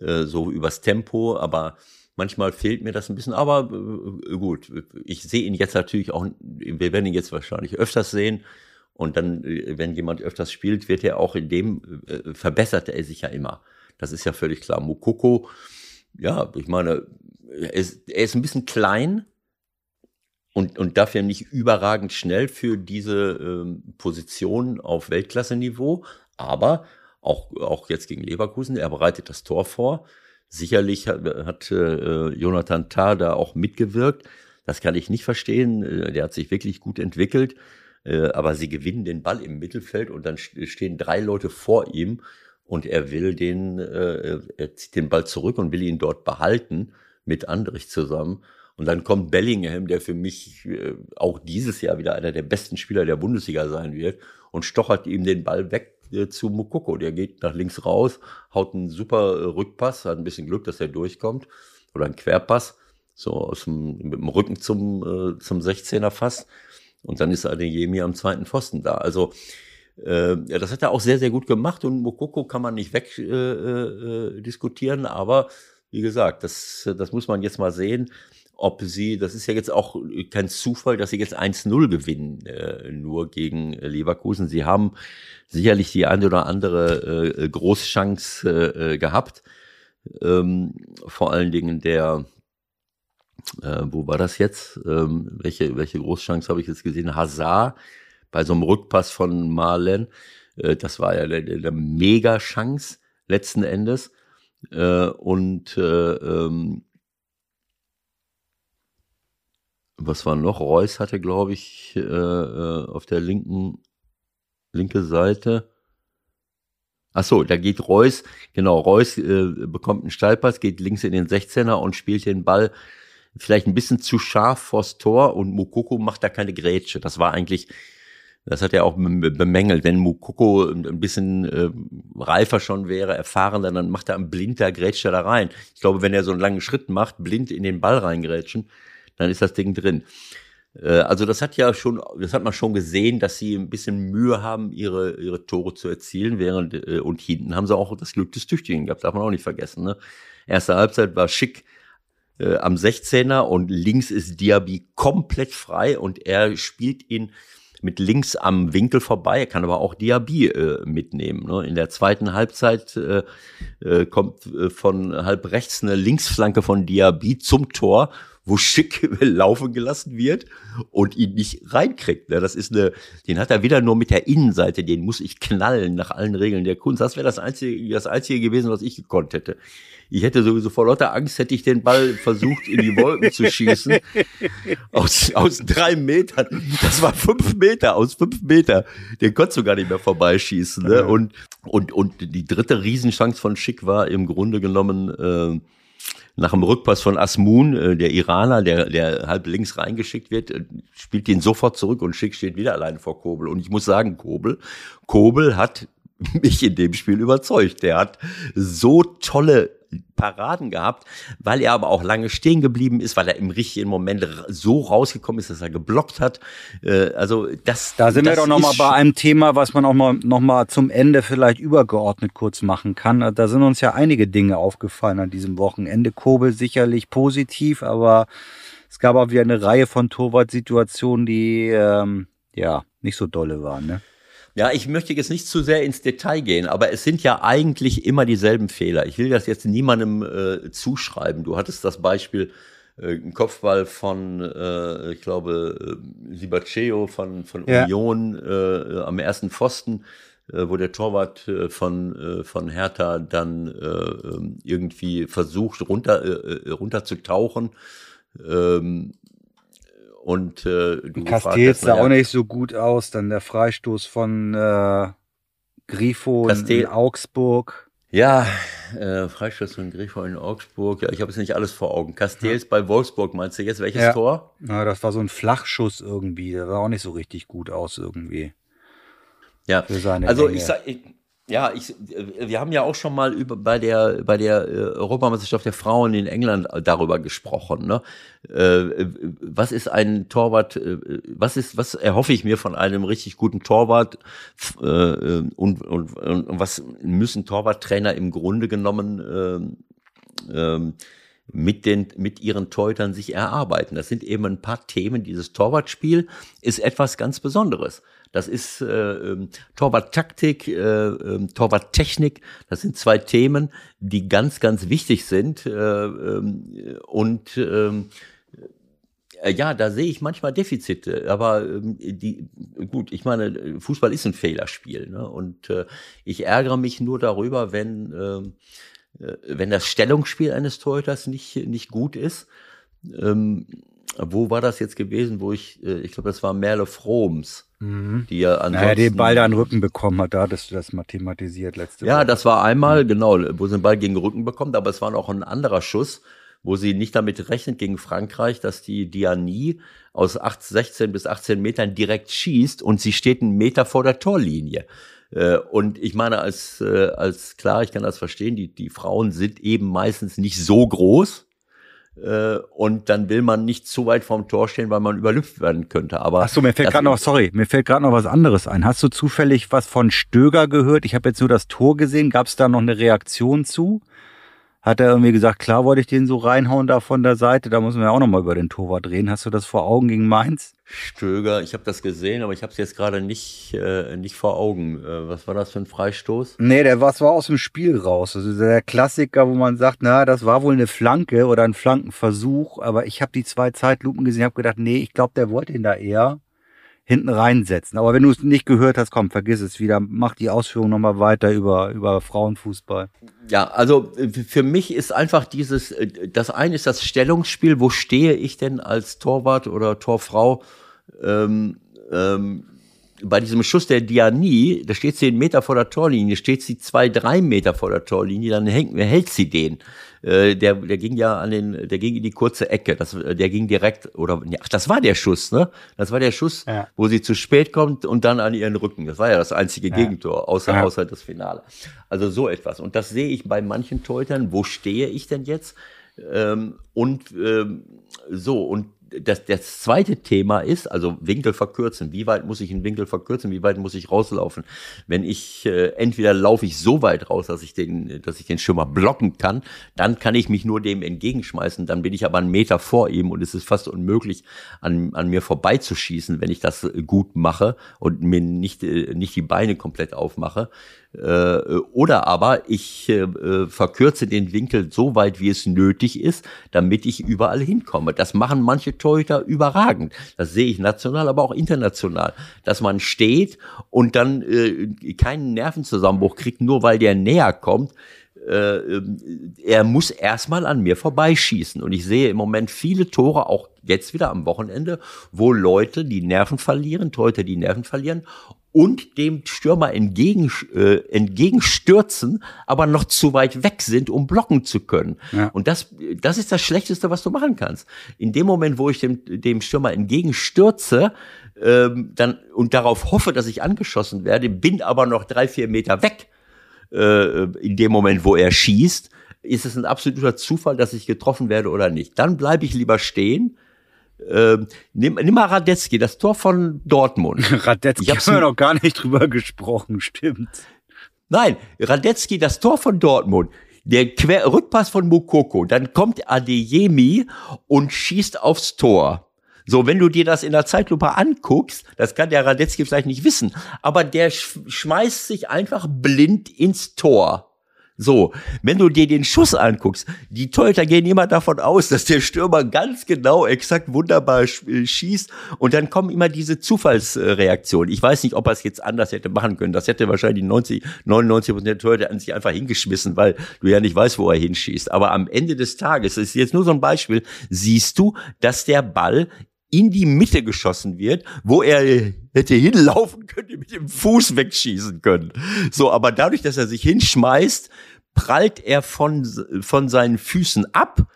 äh, so übers Tempo, aber manchmal fehlt mir das ein bisschen, aber äh, gut, ich sehe ihn jetzt natürlich auch, wir werden ihn jetzt wahrscheinlich öfters sehen und dann, äh, wenn jemand öfters spielt, wird er auch in dem, äh, verbessert er sich ja immer. Das ist ja völlig klar. Mukoko, ja, ich meine, er ist, er ist ein bisschen klein, und, und dafür nicht überragend schnell für diese ähm, Position auf Weltklasse-Niveau. Aber auch, auch jetzt gegen Leverkusen, er bereitet das Tor vor. Sicherlich hat, hat äh, Jonathan Tah da auch mitgewirkt. Das kann ich nicht verstehen. Äh, der hat sich wirklich gut entwickelt. Äh, aber sie gewinnen den Ball im Mittelfeld und dann stehen drei Leute vor ihm und er will den, äh, er zieht den Ball zurück und will ihn dort behalten mit Andrich zusammen. Und dann kommt Bellingham, der für mich äh, auch dieses Jahr wieder einer der besten Spieler der Bundesliga sein wird und stochert ihm den Ball weg äh, zu Mukoko. Der geht nach links raus, haut einen super äh, Rückpass, hat ein bisschen Glück, dass er durchkommt. Oder ein Querpass, so aus dem, mit dem Rücken zum, äh, zum 16er fast. Und dann ist Adeyemi am zweiten Pfosten da. Also äh, ja, das hat er auch sehr, sehr gut gemacht und Mokoko kann man nicht wegdiskutieren, äh, äh, diskutieren, aber wie gesagt, das, das muss man jetzt mal sehen, ob sie, das ist ja jetzt auch kein Zufall, dass sie jetzt 1-0 gewinnen, äh, nur gegen Leverkusen. Sie haben sicherlich die eine oder andere äh, Großchance äh, gehabt. Ähm, vor allen Dingen der, äh, wo war das jetzt? Ähm, welche, welche Großchance habe ich jetzt gesehen? Hazard bei so einem Rückpass von Marlen. Äh, das war ja eine, eine Mega-Chance letzten Endes. Äh, und äh, ähm, was war noch? Reus hatte, glaube ich, äh, äh, auf der linken linke Seite. Ach so, da geht Reus, genau, Reus äh, bekommt einen Steilpass, geht links in den 16er und spielt den Ball vielleicht ein bisschen zu scharf vors Tor und Mukoko macht da keine Grätsche. Das war eigentlich, das hat er auch bemängelt, wenn Mukoko ein bisschen äh, reifer schon wäre, erfahrener, dann macht er einen Blinter, grätscht er da rein. Ich glaube, wenn er so einen langen Schritt macht, blind in den Ball reingrätschen, dann ist das Ding drin. Äh, also das hat ja schon, das hat man schon gesehen, dass sie ein bisschen Mühe haben, ihre, ihre Tore zu erzielen, während äh, und hinten haben sie auch das Glück des Tüchtigen gehabt, darf man auch nicht vergessen. Ne? Erste Halbzeit war schick äh, am 16er und links ist Diaby komplett frei und er spielt ihn mit links am Winkel vorbei. Er kann aber auch Diaby äh, mitnehmen. Ne? In der zweiten Halbzeit äh, äh, kommt äh, von halb rechts eine Linksflanke von Diaby zum Tor wo Schick (laughs) laufen gelassen wird und ihn nicht reinkriegt. Ne? Das ist eine, den hat er wieder nur mit der Innenseite, den muss ich knallen nach allen Regeln der Kunst. Das wäre das einzige, das einzige gewesen, was ich gekonnt hätte. Ich hätte sowieso vor lauter Angst, hätte ich den Ball versucht, in die Wolken zu schießen. (laughs) Aus, aus drei Metern. Das war fünf Meter, aus fünf Meter. Den konntest du gar nicht mehr vorbeischießen. Ne? Und, und, und die dritte Riesenchance von Schick war im Grunde genommen, äh, nach dem Rückpass von Asmun, äh, der Iraner, der, der halb links reingeschickt wird, äh, spielt den sofort zurück und Schick steht wieder allein vor Kobel. Und ich muss sagen, Kobel, Kobel hat (laughs) mich in dem Spiel überzeugt. Der hat so tolle Paraden gehabt, weil er aber auch lange stehen geblieben ist, weil er im richtigen Moment so rausgekommen ist, dass er geblockt hat. Äh, also das. Da sind das wir doch nochmal bei einem Thema, was man auch mal noch mal zum Ende vielleicht übergeordnet kurz machen kann. Da sind uns ja einige Dinge aufgefallen an diesem Wochenende. Kobel sicherlich positiv, aber es gab auch wieder eine Reihe von Torwart-Situationen, die ähm, ja nicht so dolle waren. Ne? Ja, ich möchte jetzt nicht zu sehr ins Detail gehen, aber es sind ja eigentlich immer dieselben Fehler. Ich will das jetzt niemandem äh, zuschreiben. Du hattest das Beispiel, äh, ein Kopfball von, äh, ich glaube, äh, Sibaceo von, von ja. Union äh, am ersten Pfosten, äh, wo der Torwart äh, von, äh, von Hertha dann äh, irgendwie versucht, runter, äh, äh, runter zu tauchen. Ähm, und äh, du Castells sah auch nicht so gut aus. Dann der Freistoß von äh, Grifo Castell in Augsburg. Ja, äh, Freistoß von Grifo in Augsburg. Ja, ich habe es nicht alles vor Augen. Castells ja. bei Wolfsburg meinst du jetzt? Welches ja. Tor? Ja, das war so ein Flachschuss irgendwie. Der sah auch nicht so richtig gut aus irgendwie. Ja, also Länge. ich sag, ich, ja, ich, äh, wir haben ja auch schon mal über bei der bei der äh, Europameisterschaft der Frauen in England darüber gesprochen. Ne? Äh, was ist ein Torwart? Was ist was erhoffe ich mir von einem richtig guten Torwart? und, und, und was müssen Torwarttrainer im Grunde genommen ähm, mit den mit ihren Torhütern sich erarbeiten? Das sind eben ein paar Themen. Dieses Torwartspiel ist etwas ganz Besonderes. Das ist äh, ähm, Torwarttaktik, äh, äh, Torwarttechnik. Das sind zwei Themen, die ganz, ganz wichtig sind. Äh, äh, und ähm, äh, ja, da sehe ich manchmal Defizite, aber ähm, die gut, ich meine, Fußball ist ein Fehlerspiel, ne? Und äh, ich ärgere mich nur darüber, wenn äh wenn das Stellungsspiel eines Torhüters nicht nicht gut ist. Ähm, wo war das jetzt gewesen, wo ich, äh, ich glaube, das war Merle Froms, mhm. die ja ansonsten... Naja, den Ball da an den Rücken bekommen hat, da hattest du das mathematisiert letzte Ja, Woche. das war einmal, mhm. genau, wo sie den Ball gegen den Rücken bekommt, aber es war noch ein anderer Schuss, wo sie nicht damit rechnet gegen Frankreich, dass die Diani aus 8, 16 bis 18 Metern direkt schießt und sie steht einen Meter vor der Torlinie. Äh, und ich meine, als, äh, als klar, ich kann das verstehen, die, die Frauen sind eben meistens nicht so groß, und dann will man nicht zu weit vorm Tor stehen, weil man überlüpft werden könnte. Aber Ach so, mir fällt gerade noch, sorry, mir fällt gerade noch was anderes ein. Hast du zufällig was von Stöger gehört? Ich habe jetzt nur das Tor gesehen. Gab es da noch eine Reaktion zu? Hat er irgendwie gesagt, klar wollte ich den so reinhauen da von der Seite, da müssen wir auch nochmal über den Torwart reden. Hast du das vor Augen gegen Mainz? Stöger, ich habe das gesehen, aber ich habe es jetzt gerade nicht, äh, nicht vor Augen. Äh, was war das für ein Freistoß? Nee, der war, war aus dem Spiel raus. Also der Klassiker, wo man sagt, na, das war wohl eine Flanke oder ein Flankenversuch, aber ich habe die zwei Zeitlupen gesehen, habe gedacht, nee, ich glaube, der wollte ihn da eher hinten reinsetzen. Aber wenn du es nicht gehört hast, komm, vergiss es wieder. Mach die Ausführung nochmal weiter über, über Frauenfußball. Ja, also äh, für mich ist einfach dieses, äh, das eine ist das Stellungsspiel, wo stehe ich denn als Torwart oder Torfrau ähm, ähm, bei diesem Schuss der Dianie, da steht sie einen Meter vor der Torlinie, steht sie zwei, drei Meter vor der Torlinie, dann hängt, hält sie den. Äh, der, der ging ja an den, der ging in die kurze Ecke. Das, der ging direkt, oder ach, das war der Schuss, ne? Das war der Schuss, ja. wo sie zu spät kommt und dann an ihren Rücken. Das war ja das einzige ja. Gegentor, außer, ja. außer das Finale. Also so etwas. Und das sehe ich bei manchen Teutern. Wo stehe ich denn jetzt? Ähm, und ähm, so, und das, das zweite Thema ist, also Winkel verkürzen. Wie weit muss ich einen Winkel verkürzen? Wie weit muss ich rauslaufen? Wenn ich äh, entweder laufe ich so weit raus, dass ich den, dass ich den Schimmer blocken kann, dann kann ich mich nur dem entgegenschmeißen. Dann bin ich aber einen Meter vor ihm und es ist fast unmöglich, an, an mir vorbeizuschießen, wenn ich das gut mache und mir nicht, äh, nicht die Beine komplett aufmache. Äh, oder aber ich äh, äh, verkürze den Winkel so weit, wie es nötig ist, damit ich überall hinkomme. Das machen manche Torhüter überragend. Das sehe ich national, aber auch international. Dass man steht und dann keinen Nervenzusammenbruch kriegt, nur weil der näher kommt. Äh, er muss erstmal an mir vorbeischießen. Und ich sehe im Moment viele Tore, auch jetzt wieder am Wochenende, wo Leute die Nerven verlieren, Torhüter die Nerven verlieren und dem Stürmer entgegen, äh, entgegenstürzen, aber noch zu weit weg sind, um blocken zu können. Ja. Und das, das ist das Schlechteste, was du machen kannst. In dem Moment, wo ich dem, dem Stürmer entgegenstürze, ähm, dann und darauf hoffe, dass ich angeschossen werde, bin aber noch drei, vier Meter weg. Äh, in dem Moment, wo er schießt, ist es ein absoluter Zufall, dass ich getroffen werde oder nicht. Dann bleibe ich lieber stehen ähm, nimm, nimm mal Radetzky, das Tor von Dortmund. (laughs) Radetzky haben wir noch gar nicht drüber gesprochen, stimmt. Nein, Radetzky, das Tor von Dortmund. Der Quer Rückpass von Mukoko, dann kommt Adeyemi und schießt aufs Tor. So, wenn du dir das in der Zeitlupe anguckst, das kann der Radetzky vielleicht nicht wissen, aber der schmeißt sich einfach blind ins Tor. So, wenn du dir den Schuss anguckst, die Torhüter gehen immer davon aus, dass der Stürmer ganz genau, exakt wunderbar äh, schießt und dann kommen immer diese Zufallsreaktionen. Ich weiß nicht, ob er es jetzt anders hätte machen können. Das hätte wahrscheinlich 90, 99 Prozent der Torhüter an sich einfach hingeschmissen, weil du ja nicht weißt, wo er hinschießt. Aber am Ende des Tages, das ist jetzt nur so ein Beispiel, siehst du, dass der Ball in die Mitte geschossen wird, wo er hätte hinlaufen können, mit dem Fuß wegschießen können. So, aber dadurch, dass er sich hinschmeißt, prallt er von, von seinen Füßen ab.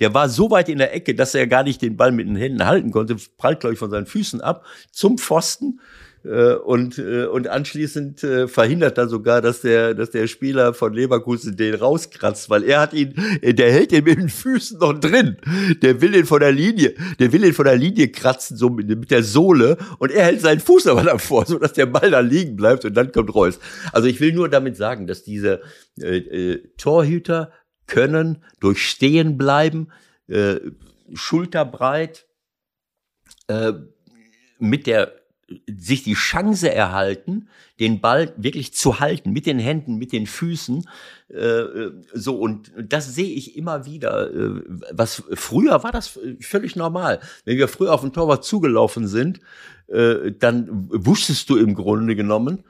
Der war so weit in der Ecke, dass er gar nicht den Ball mit den Händen halten konnte, prallt, glaube ich, von seinen Füßen ab zum Pfosten äh, und, äh, und anschließend äh, verhindert er sogar, dass der, dass der Spieler von Leverkusen den rauskratzt, weil er hat ihn, der hält ihn mit den Füßen noch drin. Der will ihn von der Linie, der will ihn von der Linie kratzen, so mit, mit der Sohle und er hält seinen Fuß aber davor, (laughs) so dass der Ball da liegen bleibt und dann kommt Reus. Also ich will nur damit sagen, dass diese äh, äh, Torhüter können durch Stehen bleiben, äh, schulterbreit, äh, mit der sich die Chance erhalten, den Ball wirklich zu halten mit den Händen, mit den Füßen. Äh, so und das sehe ich immer wieder. Äh, was früher war das völlig normal. Wenn wir früher auf den Torwart zugelaufen sind, äh, dann wusstest du im Grunde genommen,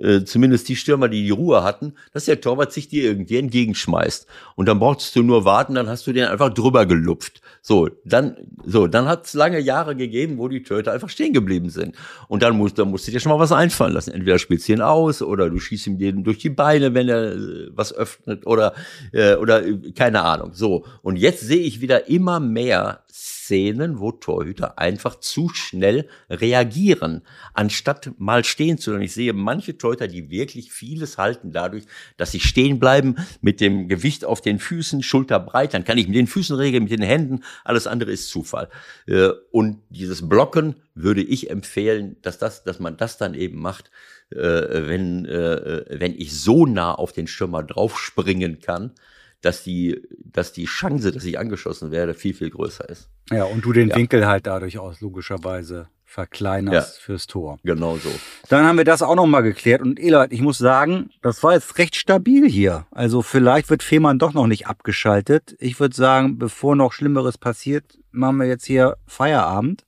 äh, zumindest die Stürmer, die die Ruhe hatten, dass der Torwart sich dir irgendwie entgegenschmeißt. Und dann brauchst du nur warten, dann hast du den einfach drüber gelupft. So, dann So, dann hat es lange Jahre gegeben, wo die Töter einfach stehen geblieben sind. Und dann musst, dann musst du dir schon mal was einfallen lassen. Entweder spielst du ihn aus oder du schießt ihm jeden durch die Beine, wenn er äh, was öffnet oder, äh, oder äh, keine Ahnung. So. Und jetzt sehe ich wieder immer mehr Szenen, wo Torhüter einfach zu schnell reagieren, anstatt mal stehen zu bleiben. Ich sehe manche Torhüter, die wirklich vieles halten dadurch, dass sie stehen bleiben mit dem Gewicht auf den Füßen, schulterbreit. Dann kann ich mit den Füßen regeln, mit den Händen. Alles andere ist Zufall. Äh, und dieses Blocken würde ich empfehlen, dass das, dass man das dann eben macht, äh, wenn, äh, wenn ich so nah auf den Stürmer draufspringen kann, dass die, dass die Chance, dass ich angeschossen werde, viel, viel größer ist. Ja, und du den ja. Winkel halt dadurch aus logischerweise verkleinerst ja, fürs Tor. Genau so. Dann haben wir das auch nochmal geklärt. Und Elert, ich muss sagen, das war jetzt recht stabil hier. Also vielleicht wird Fehmarn doch noch nicht abgeschaltet. Ich würde sagen, bevor noch Schlimmeres passiert, machen wir jetzt hier Feierabend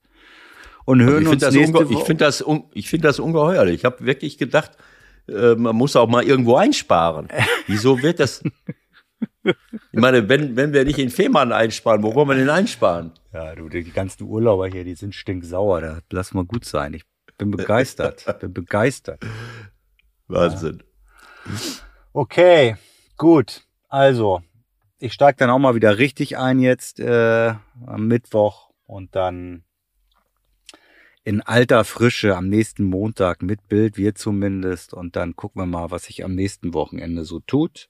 und also hören uns nächste Woche. Ich finde das, ich finde das ungeheuerlich. Ich habe wirklich gedacht, äh, man muss auch mal irgendwo einsparen. (laughs) Wieso wird das? Ich meine, wenn, wenn wir nicht in Fehmarn einsparen, wo wollen wir denn einsparen? Ja, du, die ganzen Urlauber hier, die sind stinksauer. Da lass mal gut sein. Ich bin begeistert. (laughs) bin begeistert. Wahnsinn. Ja. Okay, gut. Also, ich steige dann auch mal wieder richtig ein jetzt äh, am Mittwoch und dann in alter Frische am nächsten Montag mit Bild, wir zumindest. Und dann gucken wir mal, was sich am nächsten Wochenende so tut.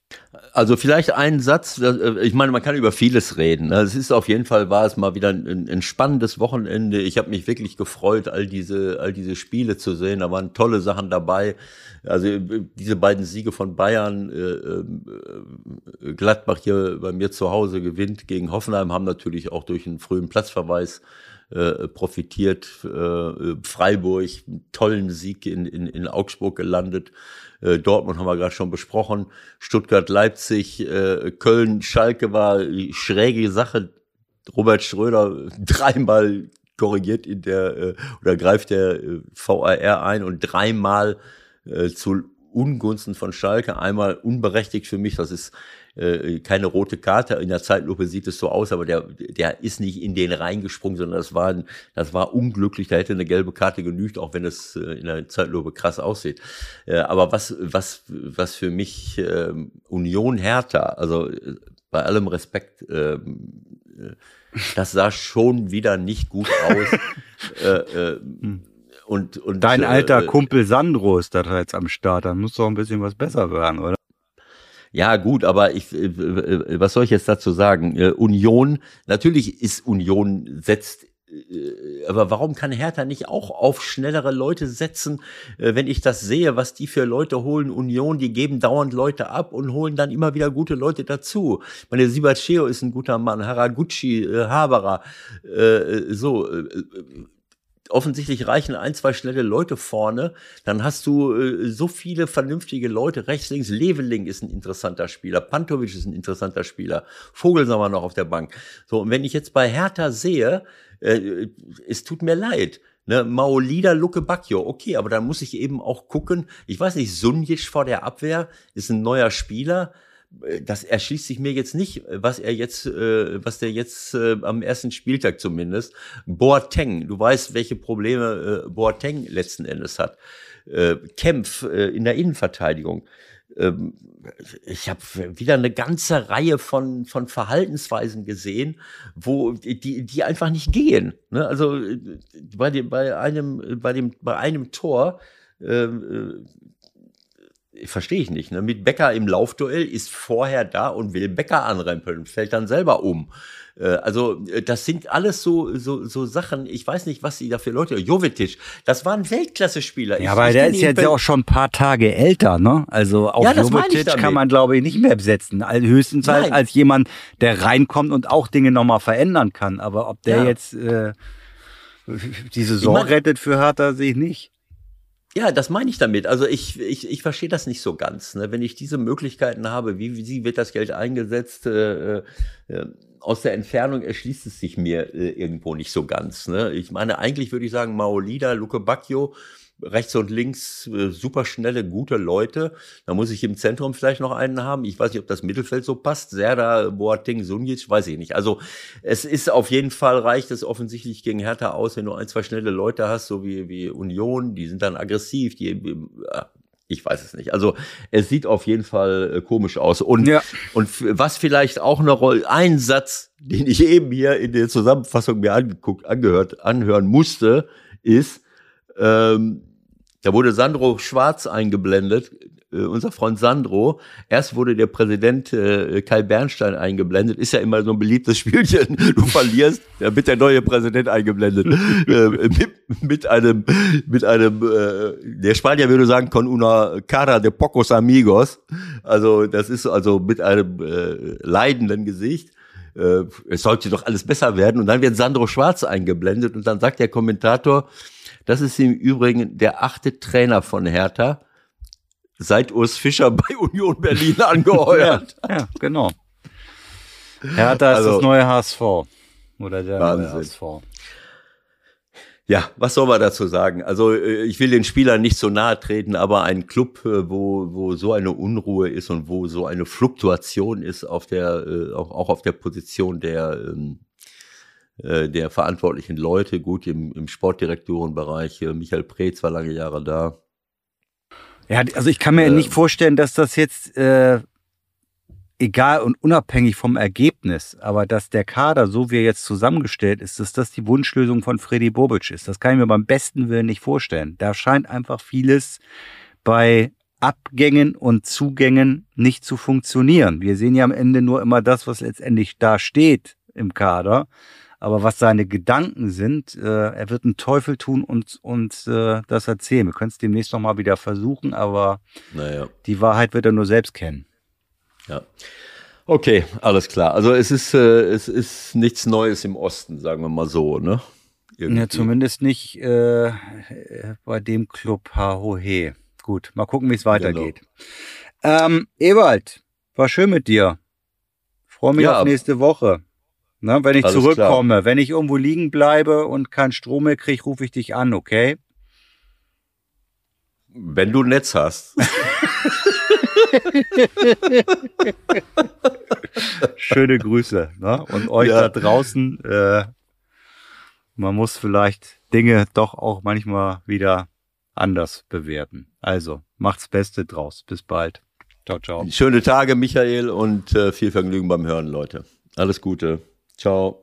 Also vielleicht ein Satz, äh, ich meine, man kann über vieles reden. Ne? Es ist auf jeden Fall, war es mal wieder ein, ein spannendes Wochenende. Ich habe mich wirklich gefreut, all diese, all diese Spiele zu sehen. Da waren tolle Sachen dabei. Also äh, diese beiden Siege von Bayern, äh, äh, Gladbach hier bei mir zu Hause gewinnt gegen Hoffenheim, haben natürlich auch durch einen frühen Platzverweis äh, profitiert. Äh, Freiburg, tollen Sieg in, in, in Augsburg gelandet. Äh, Dortmund haben wir gerade schon besprochen. Stuttgart, Leipzig, äh, Köln, Schalke war schräge Sache. Robert Schröder (laughs) dreimal korrigiert in der äh, oder greift der äh, VAR ein und dreimal äh, zu Ungunsten von Schalke, einmal unberechtigt für mich, das ist äh, keine rote Karte. In der Zeitlupe sieht es so aus, aber der, der ist nicht in den reingesprungen, sondern das war, das war unglücklich. Da hätte eine gelbe Karte genügt, auch wenn es äh, in der Zeitlupe krass aussieht. Äh, aber was, was, was für mich äh, Union härter, also bei allem Respekt, ähm, äh, das sah schon wieder nicht gut aus. (laughs) äh, äh, und, und, Dein alter äh, Kumpel Sandro ist da jetzt am Start, dann muss doch ein bisschen was besser werden, oder? Ja, gut, aber ich, äh, äh, was soll ich jetzt dazu sagen? Äh, Union, natürlich ist Union setzt aber warum kann Hertha nicht auch auf schnellere Leute setzen, wenn ich das sehe, was die für Leute holen? Union, die geben dauernd Leute ab und holen dann immer wieder gute Leute dazu. Meine Sibacheo ist ein guter Mann, Haraguchi, Haberer, so offensichtlich reichen ein, zwei schnelle Leute vorne, dann hast du äh, so viele vernünftige Leute. Rechts, links, Leveling ist ein interessanter Spieler, Pantovic ist ein interessanter Spieler, Vogelsauer noch auf der Bank. So, und wenn ich jetzt bei Hertha sehe, äh, es tut mir leid, Ne, Maolida, Luke Bacchio, okay, aber dann muss ich eben auch gucken, ich weiß nicht, Sunjic vor der Abwehr ist ein neuer Spieler, das erschließt sich mir jetzt nicht, was er jetzt, äh, was der jetzt äh, am ersten Spieltag zumindest, Boateng, du weißt, welche Probleme äh, Boateng letzten Endes hat. Äh, Kempf äh, in der Innenverteidigung. Ähm, ich habe wieder eine ganze Reihe von, von Verhaltensweisen gesehen, wo die, die einfach nicht gehen. Ne? Also äh, bei dem, bei einem, bei dem, bei einem Tor äh, verstehe ich nicht. Ne? Mit Becker im Laufduell ist vorher da und will Becker anrempeln, fällt dann selber um. Äh, also äh, das sind alles so, so, so Sachen, ich weiß nicht, was sie da für Leute, Jovetic, das war ein Weltklasse-Spieler. Ja, aber der ist jetzt ja auch schon ein paar Tage älter, ne? Also auf ja, Jovetic kann man, glaube ich, nicht mehr besetzen. Höchstens halt als jemand, der reinkommt und auch Dinge nochmal verändern kann. Aber ob der ja. jetzt äh, die Saison ich mein, rettet für Hertha, sehe ich nicht. Ja, das meine ich damit. Also ich, ich, ich verstehe das nicht so ganz. Ne? Wenn ich diese Möglichkeiten habe, wie, wie wird das Geld eingesetzt? Äh, äh, aus der Entfernung erschließt es sich mir äh, irgendwo nicht so ganz. Ne? Ich meine, eigentlich würde ich sagen, Maolida, Luke Bacchio, rechts und links äh, super schnelle, gute Leute. Da muss ich im Zentrum vielleicht noch einen haben. Ich weiß nicht, ob das Mittelfeld so passt. Serda, Boateng, Sunic, weiß ich nicht. Also es ist auf jeden Fall reicht es offensichtlich gegen Hertha aus, wenn du ein, zwei schnelle Leute hast, so wie, wie Union, die sind dann aggressiv, die äh, ich weiß es nicht. Also es sieht auf jeden Fall äh, komisch aus. Und, ja. und was vielleicht auch eine Rolle, ein Satz, den ich eben hier in der Zusammenfassung mir angeguckt, angehört, anhören musste, ist, ähm, da wurde Sandro Schwarz eingeblendet, äh, unser Freund Sandro. Erst wurde der Präsident äh, Kai Bernstein eingeblendet. Ist ja immer so ein beliebtes (laughs) Spielchen. Du verlierst, da wird der neue Präsident eingeblendet. äh, mit, mit einem, mit einem, äh, der Spanier würde sagen, con una cara de pocos amigos. Also das ist also mit einem äh, leidenden Gesicht äh, es sollte doch alles besser werden. Und dann wird Sandro Schwarz eingeblendet und dann sagt der Kommentator, das ist im Übrigen der achte Trainer von Hertha, seit Urs Fischer bei (laughs) Union Berlin (laughs) angeheuert. ja, ja, genau. Hertha ist also, das neue HSV. Oder der Wahnsinn. neue HSV. Ja, was soll man dazu sagen? Also äh, ich will den Spielern nicht so nahe treten, aber ein Club, äh, wo, wo so eine Unruhe ist und wo so eine Fluktuation ist auf der, äh, auch, auch auf der Position der, ähm, der verantwortlichen Leute, gut im, im Sportdirektorenbereich, Michael Preetz war lange Jahre da. Ja, also ich kann mir ähm, nicht vorstellen, dass das jetzt äh, egal und unabhängig vom Ergebnis, aber dass der Kader, so wie er jetzt zusammengestellt ist, dass das die Wunschlösung von Freddy Bobic ist. Das kann ich mir beim besten Willen nicht vorstellen. Da scheint einfach vieles bei Abgängen und Zugängen nicht zu funktionieren. Wir sehen ja am Ende nur immer das, was letztendlich da steht im Kader. Aber was seine Gedanken sind, äh, er wird einen Teufel tun und uns äh, das erzählen. Wir können es demnächst noch mal wieder versuchen, aber naja. die Wahrheit wird er nur selbst kennen. Ja. Okay, alles klar. Also es ist, äh, es ist nichts Neues im Osten, sagen wir mal so, ne? Irgendwie. Ja, zumindest nicht äh, bei dem Club Hahohe. Gut, mal gucken, wie es weitergeht. Genau. Ähm, Ewald, war schön mit dir. Freue mich ja. auf nächste Woche. Ne, wenn ich Alles zurückkomme, klar. wenn ich irgendwo liegen bleibe und keinen Strom mehr kriege, rufe ich dich an, okay? Wenn du ein Netz hast. (laughs) (laughs) Schöne Grüße. Ne? Und euch ja. da draußen, äh, man muss vielleicht Dinge doch auch manchmal wieder anders bewerten. Also, macht's Beste draus. Bis bald. Ciao, ciao. Schöne Tage, Michael, und äh, viel Vergnügen beim Hören, Leute. Alles Gute. Ciao.